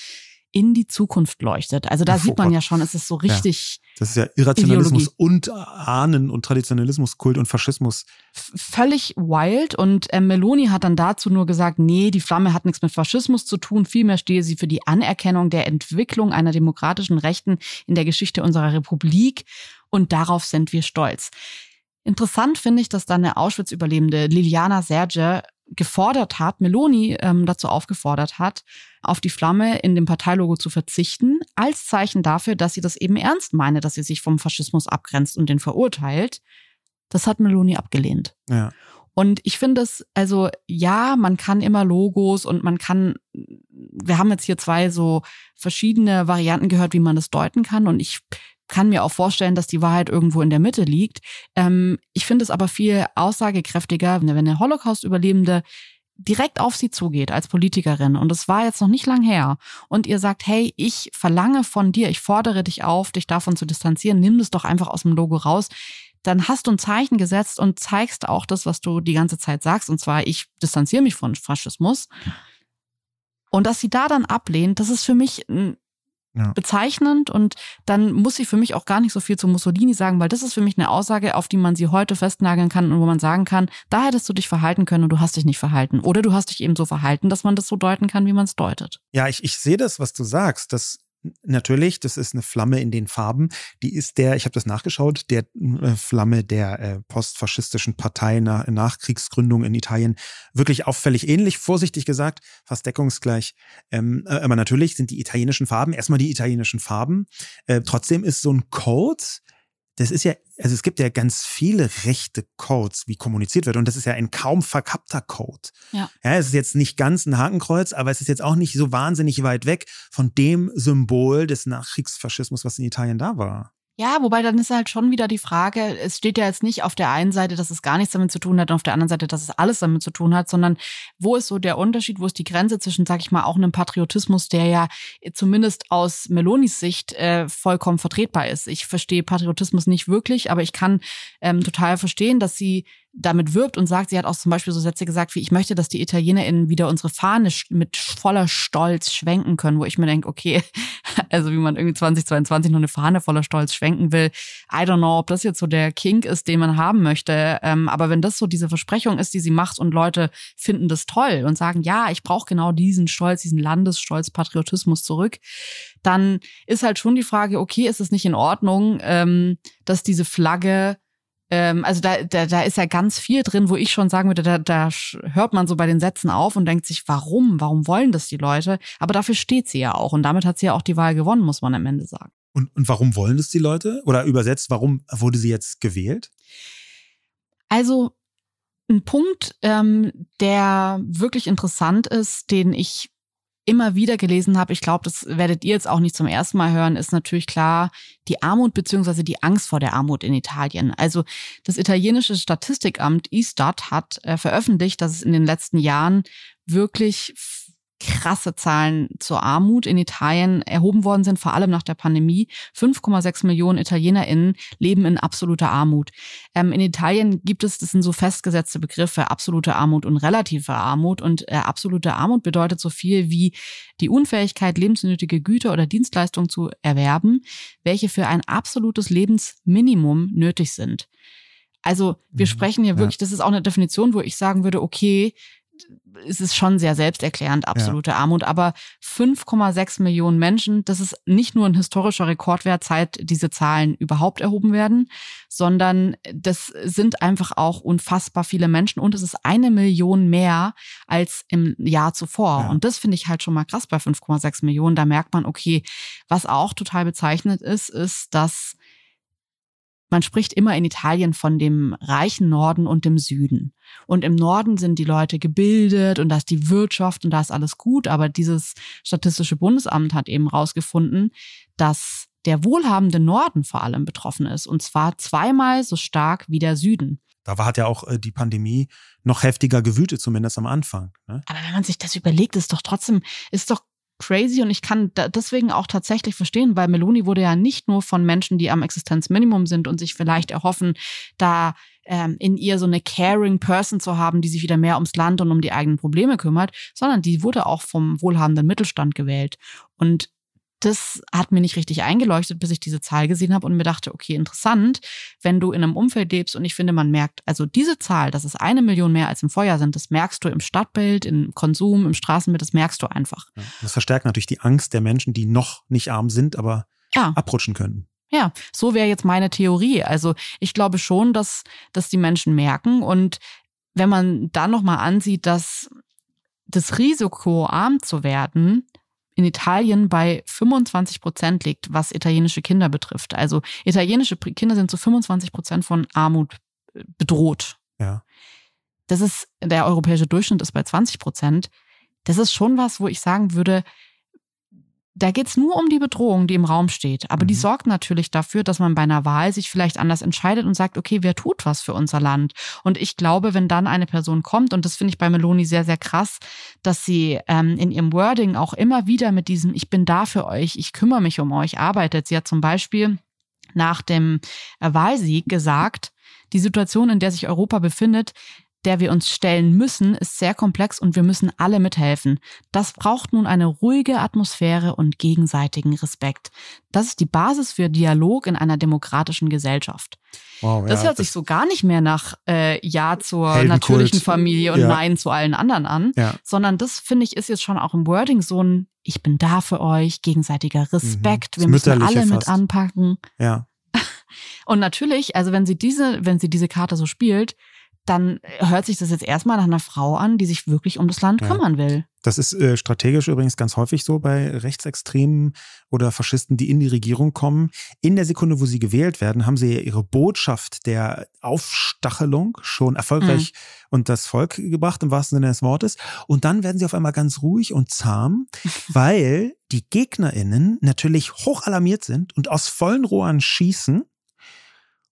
C: in die Zukunft leuchtet. Also da Ach, sieht man ja schon, es ist so richtig.
A: Ja. Das ist ja Irrationalismus Ideologie. und Ahnen und Traditionalismus, Kult und Faschismus.
C: völlig wild. Und äh, Meloni hat dann dazu nur gesagt, nee, die Flamme hat nichts mit Faschismus zu tun. Vielmehr stehe sie für die Anerkennung der Entwicklung einer demokratischen Rechten in der Geschichte unserer Republik. Und darauf sind wir stolz. Interessant finde ich, dass dann eine Auschwitz-Überlebende Liliana Serge gefordert hat, Meloni ähm, dazu aufgefordert hat, auf die Flamme in dem Parteilogo zu verzichten, als Zeichen dafür, dass sie das eben ernst meine, dass sie sich vom Faschismus abgrenzt und den verurteilt. Das hat Meloni abgelehnt.
A: Ja.
C: Und ich finde es, also ja, man kann immer Logos und man kann, wir haben jetzt hier zwei so verschiedene Varianten gehört, wie man das deuten kann. Und ich kann mir auch vorstellen, dass die Wahrheit irgendwo in der Mitte liegt. Ähm, ich finde es aber viel aussagekräftiger, wenn eine Holocaust-Überlebende direkt auf sie zugeht als Politikerin. Und es war jetzt noch nicht lang her. Und ihr sagt, hey, ich verlange von dir, ich fordere dich auf, dich davon zu distanzieren, nimm das doch einfach aus dem Logo raus, dann hast du ein Zeichen gesetzt und zeigst auch das, was du die ganze Zeit sagst. Und zwar, ich distanziere mich von Faschismus. Und dass sie da dann ablehnt, das ist für mich ein ja. bezeichnend und dann muss sie für mich auch gar nicht so viel zu Mussolini sagen, weil das ist für mich eine Aussage, auf die man sie heute festnageln kann und wo man sagen kann, da hättest du dich verhalten können und du hast dich nicht verhalten. Oder du hast dich eben so verhalten, dass man das so deuten kann, wie man es deutet.
A: Ja, ich, ich sehe das, was du sagst. Das Natürlich, das ist eine Flamme in den Farben. Die ist der, ich habe das nachgeschaut, der äh, Flamme der äh, postfaschistischen Partei nach Nachkriegsgründung in Italien wirklich auffällig ähnlich, vorsichtig gesagt, fast deckungsgleich. Ähm, äh, aber natürlich sind die italienischen Farben erstmal die italienischen Farben. Trotzdem ist so ein Code, das ist ja, also es gibt ja ganz viele rechte Codes, wie kommuniziert wird. Und das ist ja ein kaum verkappter Code.
C: Ja.
A: ja. Es ist jetzt nicht ganz ein Hakenkreuz, aber es ist jetzt auch nicht so wahnsinnig weit weg von dem Symbol des Nachkriegsfaschismus, was in Italien da war.
C: Ja, wobei dann ist halt schon wieder die Frage, es steht ja jetzt nicht auf der einen Seite, dass es gar nichts damit zu tun hat und auf der anderen Seite, dass es alles damit zu tun hat, sondern wo ist so der Unterschied, wo ist die Grenze zwischen, sag ich mal, auch einem Patriotismus, der ja zumindest aus Melonis Sicht äh, vollkommen vertretbar ist. Ich verstehe Patriotismus nicht wirklich, aber ich kann ähm, total verstehen, dass sie damit wirbt und sagt, sie hat auch zum Beispiel so Sätze gesagt wie, ich möchte, dass die ItalienerInnen wieder unsere Fahne mit voller Stolz schwenken können, wo ich mir denke, okay, <laughs> also wie man irgendwie 2022 noch eine Fahne voller Stolz schwenken will, I don't know, ob das jetzt so der Kink ist, den man haben möchte, ähm, aber wenn das so diese Versprechung ist, die sie macht und Leute finden das toll und sagen, ja, ich brauche genau diesen Stolz, diesen Landesstolz, Patriotismus zurück, dann ist halt schon die Frage, okay, ist es nicht in Ordnung, ähm, dass diese Flagge ähm, also da, da, da ist ja ganz viel drin, wo ich schon sagen würde, da, da hört man so bei den Sätzen auf und denkt sich, warum? Warum wollen das die Leute? Aber dafür steht sie ja auch. Und damit hat sie ja auch die Wahl gewonnen, muss man am Ende sagen.
A: Und, und warum wollen das die Leute? Oder übersetzt, warum wurde sie jetzt gewählt?
C: Also ein Punkt, ähm, der wirklich interessant ist, den ich immer wieder gelesen habe, ich glaube, das werdet ihr jetzt auch nicht zum ersten Mal hören, ist natürlich klar die Armut beziehungsweise die Angst vor der Armut in Italien. Also das italienische Statistikamt Istat hat äh, veröffentlicht, dass es in den letzten Jahren wirklich krasse Zahlen zur Armut in Italien erhoben worden sind, vor allem nach der Pandemie. 5,6 Millionen ItalienerInnen leben in absoluter Armut. Ähm, in Italien gibt es, das sind so festgesetzte Begriffe, absolute Armut und relative Armut. Und äh, absolute Armut bedeutet so viel wie die Unfähigkeit, lebensnötige Güter oder Dienstleistungen zu erwerben, welche für ein absolutes Lebensminimum nötig sind. Also wir mhm, sprechen hier wirklich, das ist auch eine Definition, wo ich sagen würde, okay, es ist schon sehr selbsterklärend, absolute ja. Armut. Aber 5,6 Millionen Menschen, das ist nicht nur ein historischer Rekordwert, seit diese Zahlen überhaupt erhoben werden, sondern das sind einfach auch unfassbar viele Menschen und es ist eine Million mehr als im Jahr zuvor. Ja. Und das finde ich halt schon mal krass bei 5,6 Millionen. Da merkt man, okay, was auch total bezeichnet ist, ist, dass man spricht immer in Italien von dem reichen Norden und dem Süden. Und im Norden sind die Leute gebildet und da ist die Wirtschaft und da ist alles gut. Aber dieses Statistische Bundesamt hat eben rausgefunden, dass der wohlhabende Norden vor allem betroffen ist. Und zwar zweimal so stark wie der Süden.
A: Da hat ja auch äh, die Pandemie noch heftiger gewütet, zumindest am Anfang.
C: Ne? Aber wenn man sich das überlegt, ist doch trotzdem, ist doch crazy und ich kann deswegen auch tatsächlich verstehen, weil Meloni wurde ja nicht nur von Menschen, die am Existenzminimum sind und sich vielleicht erhoffen, da ähm, in ihr so eine caring Person zu haben, die sich wieder mehr ums Land und um die eigenen Probleme kümmert, sondern die wurde auch vom wohlhabenden Mittelstand gewählt. Und das hat mir nicht richtig eingeleuchtet, bis ich diese Zahl gesehen habe und mir dachte, okay, interessant, wenn du in einem Umfeld lebst und ich finde, man merkt, also diese Zahl, dass es eine Million mehr als im Vorjahr sind, das merkst du im Stadtbild, im Konsum, im Straßenbild, das merkst du einfach. Ja,
A: das verstärkt natürlich die Angst der Menschen, die noch nicht arm sind, aber ja. abrutschen können.
C: Ja, so wäre jetzt meine Theorie. Also ich glaube schon, dass, dass die Menschen merken und wenn man dann nochmal ansieht, dass das Risiko, arm zu werden, in Italien bei 25 Prozent liegt, was italienische Kinder betrifft. Also italienische Kinder sind zu 25 Prozent von Armut äh, bedroht.
A: Ja.
C: Das ist, der europäische Durchschnitt ist bei 20 Prozent. Das ist schon was, wo ich sagen würde, da geht's nur um die Bedrohung, die im Raum steht. Aber mhm. die sorgt natürlich dafür, dass man bei einer Wahl sich vielleicht anders entscheidet und sagt, okay, wer tut was für unser Land? Und ich glaube, wenn dann eine Person kommt, und das finde ich bei Meloni sehr, sehr krass, dass sie ähm, in ihrem Wording auch immer wieder mit diesem Ich bin da für euch, ich kümmere mich um euch arbeitet. Sie hat zum Beispiel nach dem Wahlsieg gesagt, die Situation, in der sich Europa befindet, der wir uns stellen müssen, ist sehr komplex und wir müssen alle mithelfen. Das braucht nun eine ruhige Atmosphäre und gegenseitigen Respekt. Das ist die Basis für Dialog in einer demokratischen Gesellschaft. Wow, das ja, hört das sich so gar nicht mehr nach äh, Ja zur Heldenkult. natürlichen Familie und ja. Nein zu allen anderen an, ja. sondern das finde ich ist jetzt schon auch im Wording so ein Ich bin da für euch, gegenseitiger Respekt, mhm. wir müssen alle fast. mit anpacken.
A: Ja. <laughs>
C: Und natürlich, also wenn sie diese, wenn sie diese Karte so spielt, dann hört sich das jetzt erstmal nach einer Frau an, die sich wirklich um das Land ja. kümmern will.
A: Das ist äh, strategisch übrigens ganz häufig so bei Rechtsextremen oder Faschisten, die in die Regierung kommen. In der Sekunde, wo sie gewählt werden, haben sie ja ihre Botschaft der Aufstachelung schon erfolgreich mhm. und das Volk gebracht, im wahrsten Sinne des Wortes. Und dann werden sie auf einmal ganz ruhig und zahm, <laughs> weil die GegnerInnen natürlich hoch alarmiert sind und aus vollen Rohren schießen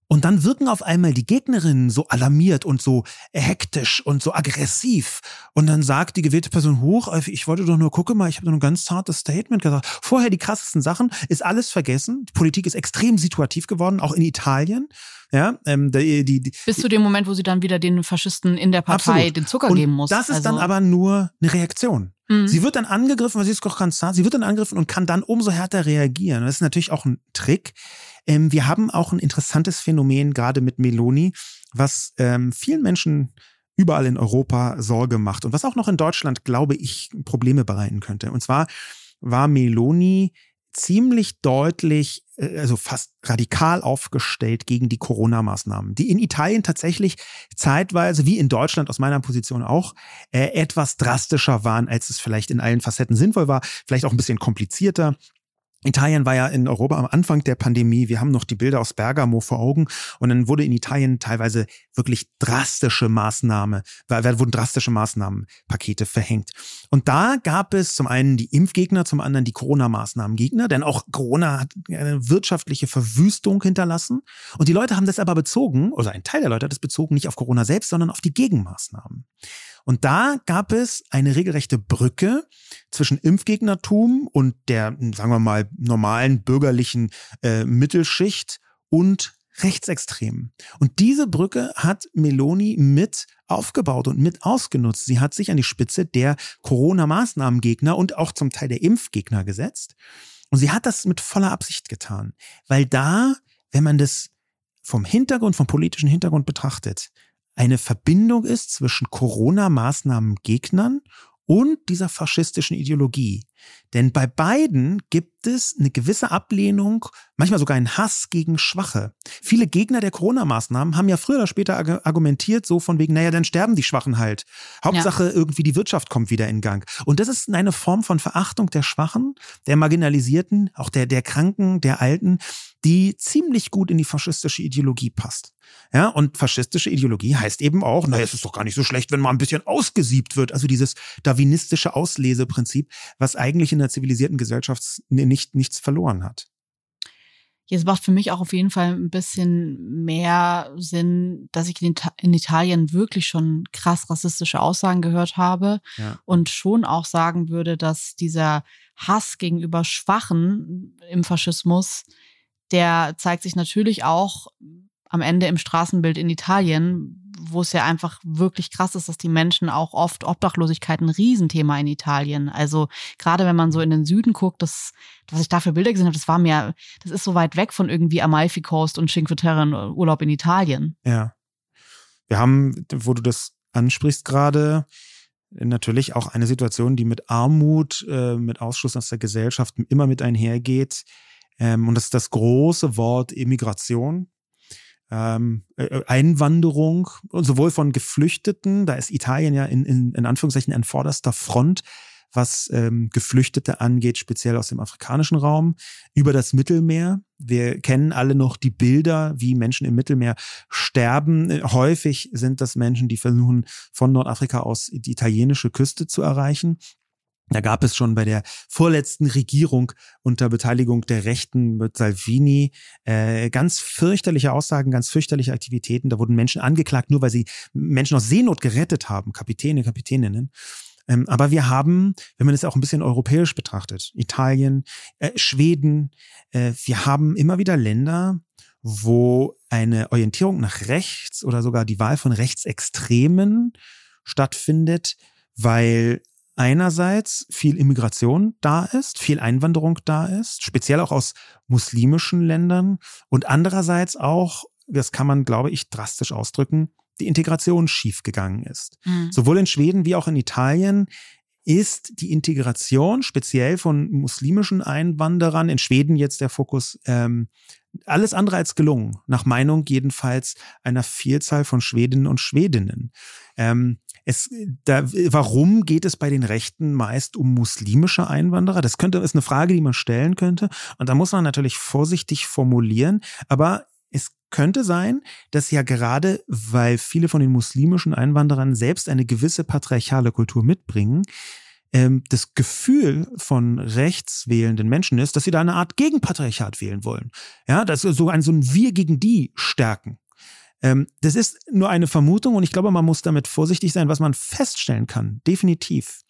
A: und dann wirken auf einmal die Gegnerinnen so alarmiert und so hektisch und so aggressiv. Und dann sagt die gewählte Person hoch, ich wollte doch nur gucken mal, ich habe nur ein ganz zartes Statement gesagt. Vorher die krassesten Sachen, ist alles vergessen. Die Politik ist extrem situativ geworden, auch in Italien. Ja, ähm, die, die, die,
C: Bis zu dem Moment, wo sie dann wieder den Faschisten in der Partei absolut. den Zucker
A: und
C: geben muss.
A: Das ist also. dann aber nur eine Reaktion. Mhm. Sie wird dann angegriffen, weil sie ist doch ganz zart. Sie wird dann angegriffen und kann dann umso härter reagieren. das ist natürlich auch ein Trick. Ähm, wir haben auch ein interessantes Phänomen gerade mit Meloni, was ähm, vielen Menschen überall in Europa Sorge macht und was auch noch in Deutschland, glaube ich, Probleme bereiten könnte. Und zwar war Meloni ziemlich deutlich, äh, also fast radikal aufgestellt gegen die Corona-Maßnahmen, die in Italien tatsächlich zeitweise, wie in Deutschland aus meiner Position auch, äh, etwas drastischer waren, als es vielleicht in allen Facetten sinnvoll war, vielleicht auch ein bisschen komplizierter. Italien war ja in Europa am Anfang der Pandemie. Wir haben noch die Bilder aus Bergamo vor Augen. Und dann wurde in Italien teilweise wirklich drastische Maßnahmen, wurden drastische Maßnahmenpakete verhängt. Und da gab es zum einen die Impfgegner, zum anderen die Corona-Maßnahmengegner, denn auch Corona hat eine wirtschaftliche Verwüstung hinterlassen. Und die Leute haben das aber bezogen, oder ein Teil der Leute hat das bezogen, nicht auf Corona selbst, sondern auf die Gegenmaßnahmen. Und da gab es eine regelrechte Brücke zwischen Impfgegnertum und der, sagen wir mal, normalen bürgerlichen äh, Mittelschicht und Rechtsextremen. Und diese Brücke hat Meloni mit aufgebaut und mit ausgenutzt. Sie hat sich an die Spitze der Corona-Maßnahmengegner und auch zum Teil der Impfgegner gesetzt. Und sie hat das mit voller Absicht getan, weil da, wenn man das vom Hintergrund, vom politischen Hintergrund betrachtet, eine Verbindung ist zwischen Corona-Maßnahmen-Gegnern und dieser faschistischen Ideologie. Denn bei beiden gibt es eine gewisse Ablehnung, manchmal sogar einen Hass gegen Schwache. Viele Gegner der Corona-Maßnahmen haben ja früher oder später argumentiert, so von wegen, naja, dann sterben die Schwachen halt. Hauptsache ja. irgendwie die Wirtschaft kommt wieder in Gang. Und das ist eine Form von Verachtung der Schwachen, der Marginalisierten, auch der, der Kranken, der Alten, die ziemlich gut in die faschistische Ideologie passt. Ja, und faschistische Ideologie heißt eben auch, naja, es ist doch gar nicht so schlecht, wenn mal ein bisschen ausgesiebt wird. Also dieses darwinistische Ausleseprinzip, was eigentlich in der zivilisierten Gesellschaft nicht, nichts verloren hat.
C: Jetzt macht für mich auch auf jeden Fall ein bisschen mehr Sinn, dass ich in Italien wirklich schon krass rassistische Aussagen gehört habe ja. und schon auch sagen würde, dass dieser Hass gegenüber Schwachen im Faschismus der zeigt sich natürlich auch am Ende im Straßenbild in Italien, wo es ja einfach wirklich krass ist, dass die Menschen auch oft Obdachlosigkeit ein Riesenthema in Italien. Also gerade wenn man so in den Süden guckt, das, was ich da für Bilder gesehen habe, das war mir, das ist so weit weg von irgendwie Amalfi Coast und Cinque Terre Urlaub in Italien.
A: Ja. Wir haben, wo du das ansprichst gerade, natürlich auch eine Situation, die mit Armut, äh, mit Ausschluss aus der Gesellschaft immer mit einhergeht. Ähm, und das ist das große Wort Immigration. Ähm, äh, äh, Einwanderung, sowohl von Geflüchteten, da ist Italien ja in, in, in Anführungszeichen an vorderster Front, was ähm, Geflüchtete angeht, speziell aus dem afrikanischen Raum, über das Mittelmeer. Wir kennen alle noch die Bilder, wie Menschen im Mittelmeer sterben. Äh, häufig sind das Menschen, die versuchen, von Nordafrika aus die italienische Küste zu erreichen. Da gab es schon bei der vorletzten Regierung unter Beteiligung der Rechten mit Salvini äh, ganz fürchterliche Aussagen, ganz fürchterliche Aktivitäten. Da wurden Menschen angeklagt, nur weil sie Menschen aus Seenot gerettet haben, Kapitäne, Kapitäninnen. Ähm, aber wir haben, wenn man es auch ein bisschen europäisch betrachtet, Italien, äh, Schweden, äh, wir haben immer wieder Länder, wo eine Orientierung nach rechts oder sogar die Wahl von Rechtsextremen stattfindet, weil einerseits viel Immigration da ist, viel Einwanderung da ist, speziell auch aus muslimischen Ländern und andererseits auch, das kann man, glaube ich, drastisch ausdrücken, die Integration schiefgegangen ist. Mhm. Sowohl in Schweden wie auch in Italien ist die Integration speziell von muslimischen Einwanderern, in Schweden jetzt der Fokus, ähm, alles andere als gelungen, nach Meinung jedenfalls einer Vielzahl von Schwedinnen und Schwedinnen. Ähm, es, da, warum geht es bei den Rechten meist um muslimische Einwanderer? Das könnte, ist eine Frage, die man stellen könnte. Und da muss man natürlich vorsichtig formulieren. Aber es könnte sein, dass ja gerade, weil viele von den muslimischen Einwanderern selbst eine gewisse patriarchale Kultur mitbringen, ähm, das Gefühl von rechtswählenden Menschen ist, dass sie da eine Art Gegenpatriarchat wählen wollen. Ja, das ist so ein, so ein Wir gegen die stärken. Ähm, das ist nur eine Vermutung und ich glaube, man muss damit vorsichtig sein. Was man feststellen kann, definitiv,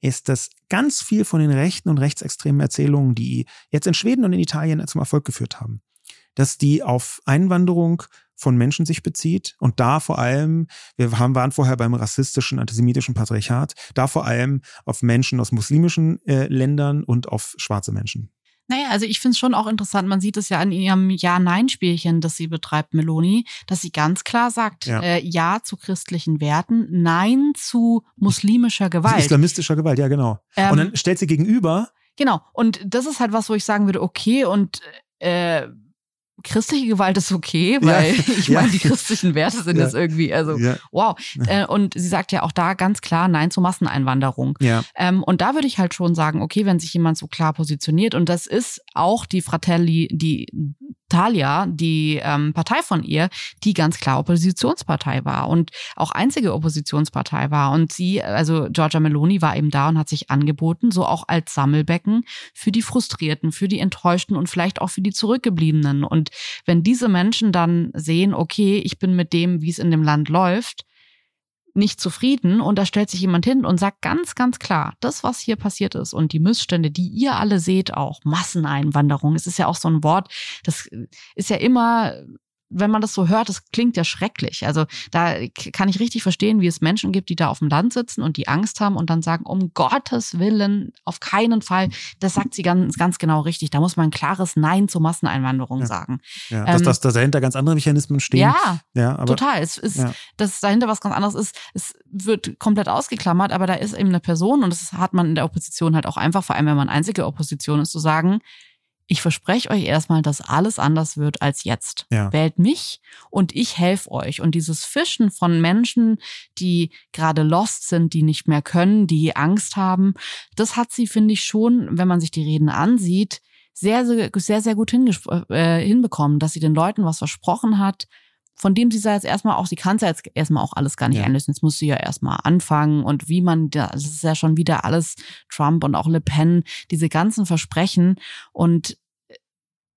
A: ist, dass ganz viel von den rechten und rechtsextremen Erzählungen, die jetzt in Schweden und in Italien zum Erfolg geführt haben, dass die auf Einwanderung von Menschen sich bezieht und da vor allem, wir haben, waren vorher beim rassistischen, antisemitischen Patriarchat, da vor allem auf Menschen aus muslimischen äh, Ländern und auf schwarze Menschen.
C: Naja, also ich finde es schon auch interessant, man sieht es ja an ihrem Ja-Nein-Spielchen, das sie betreibt, Meloni, dass sie ganz klar sagt, ja. Äh, ja zu christlichen Werten, Nein zu muslimischer Gewalt.
A: Islamistischer Gewalt, ja genau. Ähm, und dann stellt sie gegenüber.
C: Genau, und das ist halt was, wo ich sagen würde, okay, und äh, christliche Gewalt ist okay, weil <laughs> ja, ich meine, ja. die christlichen Werte sind ja. das irgendwie, also wow. Äh, und sie sagt ja auch da ganz klar Nein zur Masseneinwanderung. Ja. Ähm, und da würde ich halt schon sagen, okay, wenn sich jemand so klar positioniert, und das ist auch die Fratelli, die Talia, die ähm, Partei von ihr, die ganz klar Oppositionspartei war und auch einzige Oppositionspartei war. Und sie, also Giorgia Meloni, war eben da und hat sich angeboten, so auch als Sammelbecken für die Frustrierten, für die Enttäuschten und vielleicht auch für die Zurückgebliebenen. Und wenn diese Menschen dann sehen, okay, ich bin mit dem, wie es in dem Land läuft, nicht zufrieden und da stellt sich jemand hin und sagt ganz, ganz klar, das, was hier passiert ist und die Missstände, die ihr alle seht, auch Masseneinwanderung, es ist ja auch so ein Wort, das ist ja immer wenn man das so hört, das klingt ja schrecklich. Also da kann ich richtig verstehen, wie es Menschen gibt, die da auf dem Land sitzen und die Angst haben und dann sagen, um Gottes Willen, auf keinen Fall. Das sagt sie ganz, ganz genau richtig. Da muss man ein klares Nein zur Masseneinwanderung
A: ja.
C: sagen.
A: Ja, dass, ähm, dass, dass dahinter ganz andere Mechanismen stehen.
C: Ja, ja aber, total. Es ist, ja. dass dahinter was ganz anderes ist. Es wird komplett ausgeklammert, aber da ist eben eine Person und das hat man in der Opposition halt auch einfach, vor allem wenn man einzige Opposition ist, zu sagen, ich verspreche euch erstmal, dass alles anders wird als jetzt. Ja. Wählt mich und ich helfe euch. Und dieses Fischen von Menschen, die gerade lost sind, die nicht mehr können, die Angst haben, das hat sie, finde ich, schon, wenn man sich die Reden ansieht, sehr, sehr, sehr, sehr gut äh, hinbekommen, dass sie den Leuten was versprochen hat, von dem sie jetzt erstmal auch, sie kann es ja jetzt erstmal auch alles gar nicht ja. einlösen. Jetzt muss sie ja erstmal anfangen und wie man, das ist ja schon wieder alles Trump und auch Le Pen, diese ganzen Versprechen und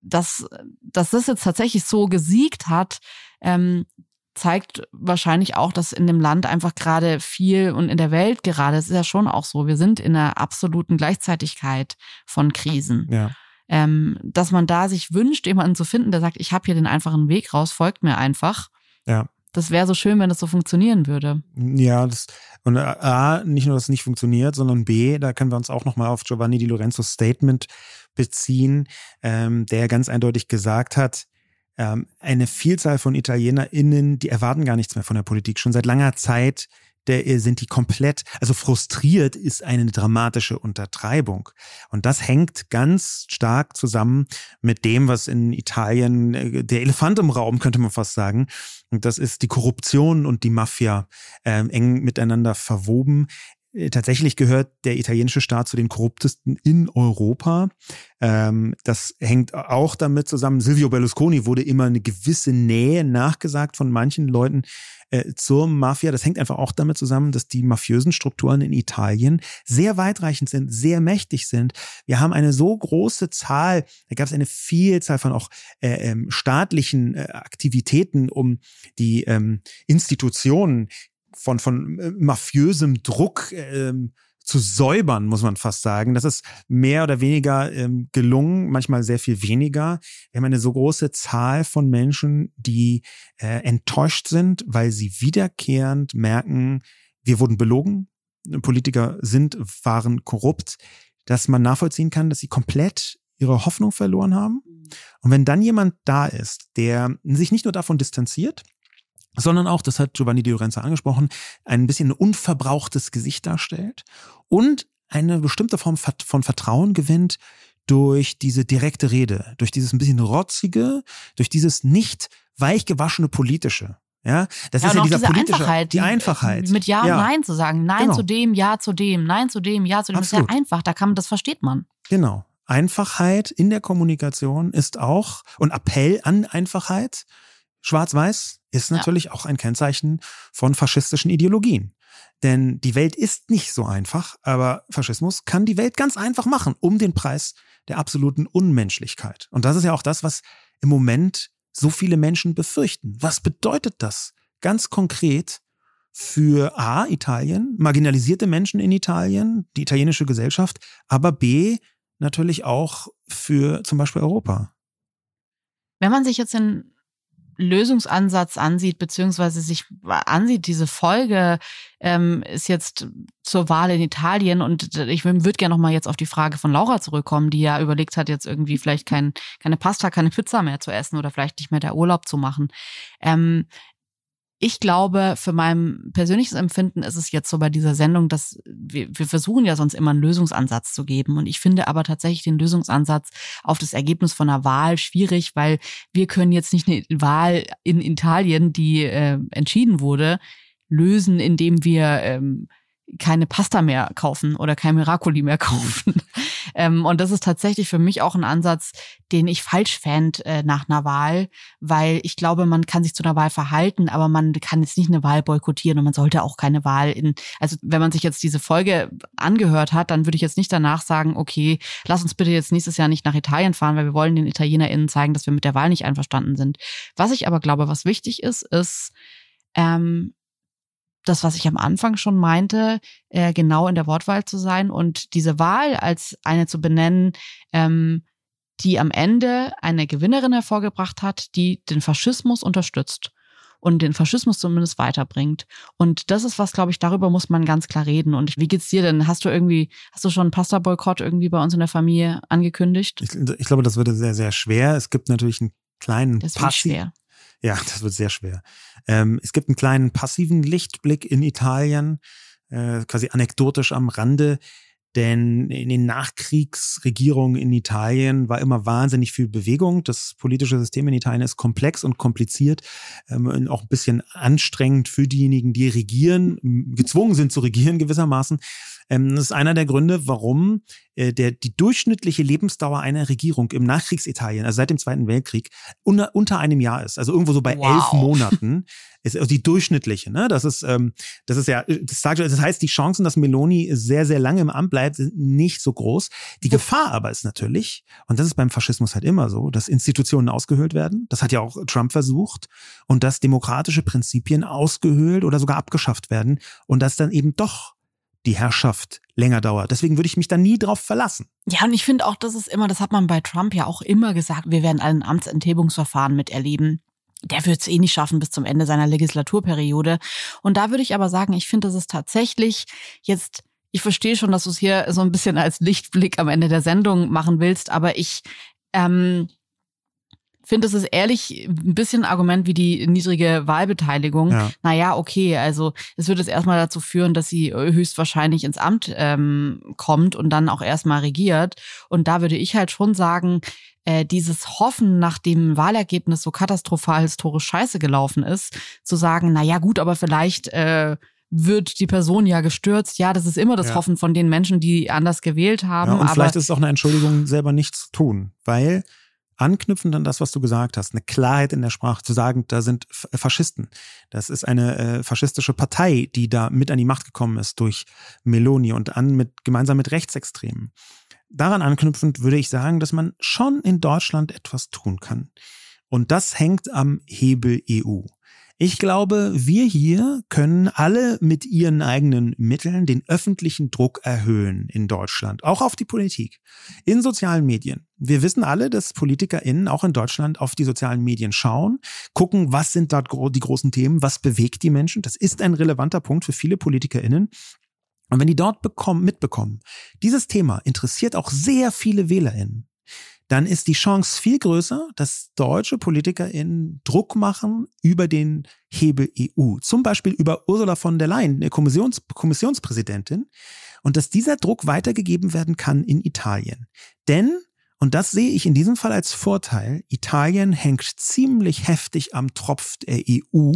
C: dass, dass das jetzt tatsächlich so gesiegt hat, ähm, zeigt wahrscheinlich auch, dass in dem Land einfach gerade viel und in der Welt gerade, es ist ja schon auch so, wir sind in einer absoluten Gleichzeitigkeit von Krisen. Ja ähm, dass man da sich wünscht, jemanden zu finden, der sagt, ich habe hier den einfachen Weg raus, folgt mir einfach. Ja. Das wäre so schön, wenn das so funktionieren würde.
A: Ja, das, und äh, A, nicht nur, dass es nicht funktioniert, sondern B, da können wir uns auch nochmal auf Giovanni Di Lorenzos Statement beziehen, ähm, der ganz eindeutig gesagt hat, ähm, eine Vielzahl von ItalienerInnen, die erwarten gar nichts mehr von der Politik. Schon seit langer Zeit der, äh, sind die komplett, also frustriert ist eine dramatische Untertreibung. Und das hängt ganz stark zusammen mit dem, was in Italien äh, der Elefant im Raum, könnte man fast sagen. Und das ist die Korruption und die Mafia äh, eng miteinander verwoben. Äh, tatsächlich gehört der italienische Staat zu den korruptesten in Europa. Ähm, das hängt auch damit zusammen. Silvio Berlusconi wurde immer eine gewisse Nähe nachgesagt von manchen Leuten äh, zur Mafia. Das hängt einfach auch damit zusammen, dass die mafiösen Strukturen in Italien sehr weitreichend sind, sehr mächtig sind. Wir haben eine so große Zahl, da gab es eine Vielzahl von auch äh, ähm, staatlichen Aktivitäten, um die ähm, Institutionen von, von äh, mafiösem Druck ähm, zu säubern, muss man fast sagen. Das ist mehr oder weniger ähm, gelungen, manchmal sehr viel weniger. Wir haben eine so große Zahl von Menschen, die äh, enttäuscht sind, weil sie wiederkehrend merken, wir wurden belogen, Politiker sind, waren korrupt, dass man nachvollziehen kann, dass sie komplett ihre Hoffnung verloren haben. Mhm. Und wenn dann jemand da ist, der sich nicht nur davon distanziert, sondern auch, das hat Giovanni Di Lorenzo angesprochen, ein bisschen ein unverbrauchtes Gesicht darstellt und eine bestimmte Form von Vertrauen gewinnt durch diese direkte Rede, durch dieses ein bisschen rotzige, durch dieses nicht weichgewaschene politische. Ja, das ja, ist ja dieser politische,
C: Einfachheit,
A: die Einfachheit.
C: Mit Ja, ja. Nein zu sagen. Nein genau. zu dem, Ja zu dem, Nein zu dem, Ja zu dem. Absolut. Das ist ja einfach, da kann man, das versteht man.
A: Genau. Einfachheit in der Kommunikation ist auch, und Appell an Einfachheit, schwarz-weiß, ist natürlich ja. auch ein Kennzeichen von faschistischen Ideologien. Denn die Welt ist nicht so einfach, aber Faschismus kann die Welt ganz einfach machen, um den Preis der absoluten Unmenschlichkeit. Und das ist ja auch das, was im Moment so viele Menschen befürchten. Was bedeutet das ganz konkret für A, Italien, marginalisierte Menschen in Italien, die italienische Gesellschaft, aber B, natürlich auch für zum Beispiel Europa?
C: Wenn man sich jetzt in Lösungsansatz ansieht, beziehungsweise sich ansieht, diese Folge ähm, ist jetzt zur Wahl in Italien und ich würde gerne nochmal jetzt auf die Frage von Laura zurückkommen, die ja überlegt hat, jetzt irgendwie vielleicht kein, keine Pasta, keine Pizza mehr zu essen oder vielleicht nicht mehr der Urlaub zu machen. Ähm, ich glaube, für mein persönliches Empfinden ist es jetzt so bei dieser Sendung, dass wir, wir versuchen ja sonst immer einen Lösungsansatz zu geben. Und ich finde aber tatsächlich den Lösungsansatz auf das Ergebnis von einer Wahl schwierig, weil wir können jetzt nicht eine Wahl in Italien, die äh, entschieden wurde, lösen, indem wir ähm, keine Pasta mehr kaufen oder kein Miracoli mehr <laughs> kaufen. Ähm, und das ist tatsächlich für mich auch ein Ansatz, den ich falsch fände äh, nach einer Wahl, weil ich glaube, man kann sich zu einer Wahl verhalten, aber man kann jetzt nicht eine Wahl boykottieren und man sollte auch keine Wahl in, also wenn man sich jetzt diese Folge angehört hat, dann würde ich jetzt nicht danach sagen, okay, lass uns bitte jetzt nächstes Jahr nicht nach Italien fahren, weil wir wollen den ItalienerInnen zeigen, dass wir mit der Wahl nicht einverstanden sind. Was ich aber glaube, was wichtig ist, ist, ähm, das, was ich am Anfang schon meinte, äh, genau in der Wortwahl zu sein und diese Wahl als eine zu benennen, ähm, die am Ende eine Gewinnerin hervorgebracht hat, die den Faschismus unterstützt und den Faschismus zumindest weiterbringt. Und das ist was, glaube ich, darüber muss man ganz klar reden. Und wie geht's dir denn? Hast du irgendwie, hast du schon einen Pasta-Boykott irgendwie bei uns in der Familie angekündigt?
A: Ich, ich glaube, das würde sehr, sehr schwer. Es gibt natürlich einen kleinen
C: schwer.
A: Ja, <laughs> das wird sehr schwer. Ähm, es gibt einen kleinen passiven Lichtblick in Italien, äh, quasi anekdotisch am Rande. Denn in den Nachkriegsregierungen in Italien war immer wahnsinnig viel Bewegung. Das politische System in Italien ist komplex und kompliziert, ähm, auch ein bisschen anstrengend für diejenigen, die regieren, gezwungen sind zu regieren gewissermaßen. Ähm, das ist einer der Gründe, warum äh, der, die durchschnittliche Lebensdauer einer Regierung im Nachkriegsitalien, also seit dem Zweiten Weltkrieg, unter, unter einem Jahr ist. Also irgendwo so bei wow. elf Monaten. <laughs> Ist also die durchschnittliche, ne? Das ist, ähm, das ist ja, das, sagt, das heißt, die Chancen, dass Meloni sehr, sehr lange im Amt bleibt, sind nicht so groß. Die Gefahr aber ist natürlich, und das ist beim Faschismus halt immer so, dass Institutionen ausgehöhlt werden. Das hat ja auch Trump versucht. Und dass demokratische Prinzipien ausgehöhlt oder sogar abgeschafft werden. Und dass dann eben doch die Herrschaft länger dauert. Deswegen würde ich mich da nie drauf verlassen.
C: Ja, und ich finde auch, das ist immer, das hat man bei Trump ja auch immer gesagt, wir werden ein Amtsenthebungsverfahren miterleben. Der wird es eh nicht schaffen bis zum Ende seiner Legislaturperiode. Und da würde ich aber sagen, ich finde, das ist tatsächlich jetzt ich verstehe schon, dass du es hier so ein bisschen als Lichtblick am Ende der Sendung machen willst, aber ich ähm, finde, es ist ehrlich ein bisschen ein Argument wie die niedrige Wahlbeteiligung. Ja. Naja, okay, also es wird es erstmal dazu führen, dass sie höchstwahrscheinlich ins Amt ähm, kommt und dann auch erstmal regiert. Und da würde ich halt schon sagen, äh, dieses Hoffen, nach dem Wahlergebnis so katastrophal historisch scheiße gelaufen ist, zu sagen, naja gut, aber vielleicht äh, wird die Person ja gestürzt. Ja, das ist immer das ja. Hoffen von den Menschen, die anders gewählt haben. Ja,
A: und vielleicht ist es auch eine Entschuldigung, selber nichts zu tun, weil anknüpfend an das, was du gesagt hast, eine Klarheit in der Sprache zu sagen, da sind Faschisten. Das ist eine äh, faschistische Partei, die da mit an die Macht gekommen ist durch Meloni und an mit gemeinsam mit Rechtsextremen. Daran anknüpfend würde ich sagen, dass man schon in Deutschland etwas tun kann. Und das hängt am Hebel EU. Ich glaube, wir hier können alle mit ihren eigenen Mitteln den öffentlichen Druck erhöhen in Deutschland, auch auf die Politik, in sozialen Medien. Wir wissen alle, dass PolitikerInnen auch in Deutschland auf die sozialen Medien schauen, gucken, was sind dort die großen Themen, was bewegt die Menschen. Das ist ein relevanter Punkt für viele PolitikerInnen. Und wenn die dort bekommen, mitbekommen, dieses Thema interessiert auch sehr viele WählerInnen, dann ist die Chance viel größer, dass deutsche PolitikerInnen Druck machen über den Hebel EU. Zum Beispiel über Ursula von der Leyen, eine Kommissions Kommissionspräsidentin. Und dass dieser Druck weitergegeben werden kann in Italien. Denn, und das sehe ich in diesem Fall als Vorteil, Italien hängt ziemlich heftig am Tropf der EU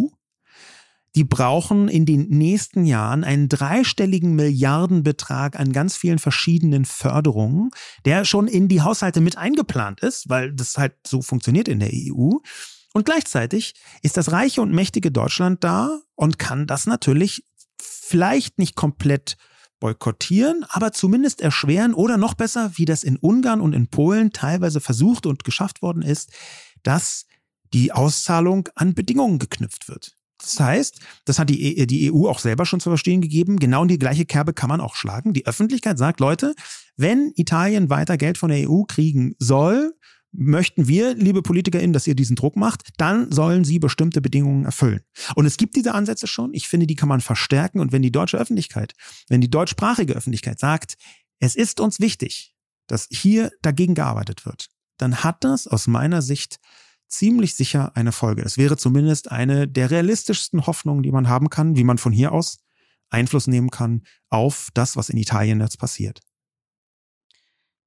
A: die brauchen in den nächsten Jahren einen dreistelligen Milliardenbetrag an ganz vielen verschiedenen Förderungen, der schon in die Haushalte mit eingeplant ist, weil das halt so funktioniert in der EU. Und gleichzeitig ist das reiche und mächtige Deutschland da und kann das natürlich vielleicht nicht komplett boykottieren, aber zumindest erschweren oder noch besser, wie das in Ungarn und in Polen teilweise versucht und geschafft worden ist, dass die Auszahlung an Bedingungen geknüpft wird. Das heißt, das hat die, e, die EU auch selber schon zu verstehen gegeben. Genau in die gleiche Kerbe kann man auch schlagen. Die Öffentlichkeit sagt, Leute, wenn Italien weiter Geld von der EU kriegen soll, möchten wir, liebe PolitikerInnen, dass ihr diesen Druck macht, dann sollen sie bestimmte Bedingungen erfüllen. Und es gibt diese Ansätze schon. Ich finde, die kann man verstärken. Und wenn die deutsche Öffentlichkeit, wenn die deutschsprachige Öffentlichkeit sagt, es ist uns wichtig, dass hier dagegen gearbeitet wird, dann hat das aus meiner Sicht ziemlich sicher eine Folge. Es wäre zumindest eine der realistischsten Hoffnungen, die man haben kann, wie man von hier aus Einfluss nehmen kann auf das, was in Italien jetzt passiert.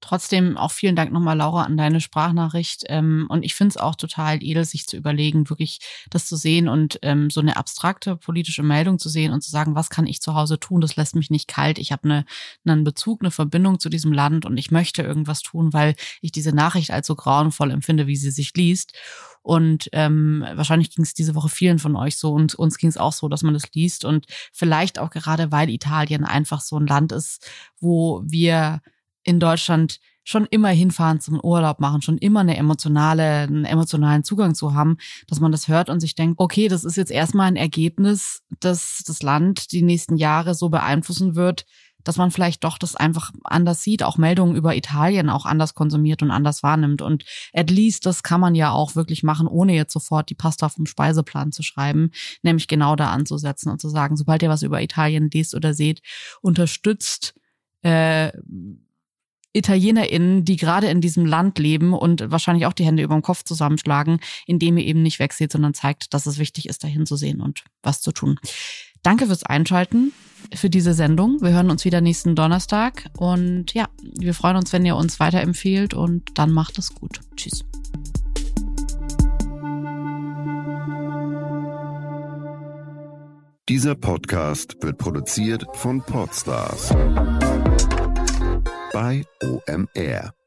C: Trotzdem auch vielen Dank nochmal, Laura, an deine Sprachnachricht. Ähm, und ich finde es auch total edel, sich zu überlegen, wirklich das zu sehen und ähm, so eine abstrakte politische Meldung zu sehen und zu sagen, was kann ich zu Hause tun? Das lässt mich nicht kalt. Ich habe eine, einen Bezug, eine Verbindung zu diesem Land und ich möchte irgendwas tun, weil ich diese Nachricht als so grauenvoll empfinde, wie sie sich liest. Und ähm, wahrscheinlich ging es diese Woche vielen von euch so und uns ging es auch so, dass man das liest. Und vielleicht auch gerade, weil Italien einfach so ein Land ist, wo wir in Deutschland schon immer hinfahren zum Urlaub machen, schon immer eine emotionale, einen emotionalen Zugang zu haben, dass man das hört und sich denkt, okay, das ist jetzt erstmal ein Ergebnis, das das Land die nächsten Jahre so beeinflussen wird, dass man vielleicht doch das einfach anders sieht, auch Meldungen über Italien auch anders konsumiert und anders wahrnimmt. Und at least das kann man ja auch wirklich machen, ohne jetzt sofort die Pasta vom Speiseplan zu schreiben, nämlich genau da anzusetzen und zu sagen, sobald ihr was über Italien liest oder seht, unterstützt äh, ItalienerInnen, die gerade in diesem Land leben und wahrscheinlich auch die Hände über dem Kopf zusammenschlagen, indem ihr eben nicht wegseht, sondern zeigt, dass es wichtig ist, dahin zu sehen und was zu tun. Danke fürs Einschalten für diese Sendung. Wir hören uns wieder nächsten Donnerstag und ja, wir freuen uns, wenn ihr uns weiterempfehlt und dann macht es gut. Tschüss.
E: Dieser Podcast wird produziert von Podstars bei OMR.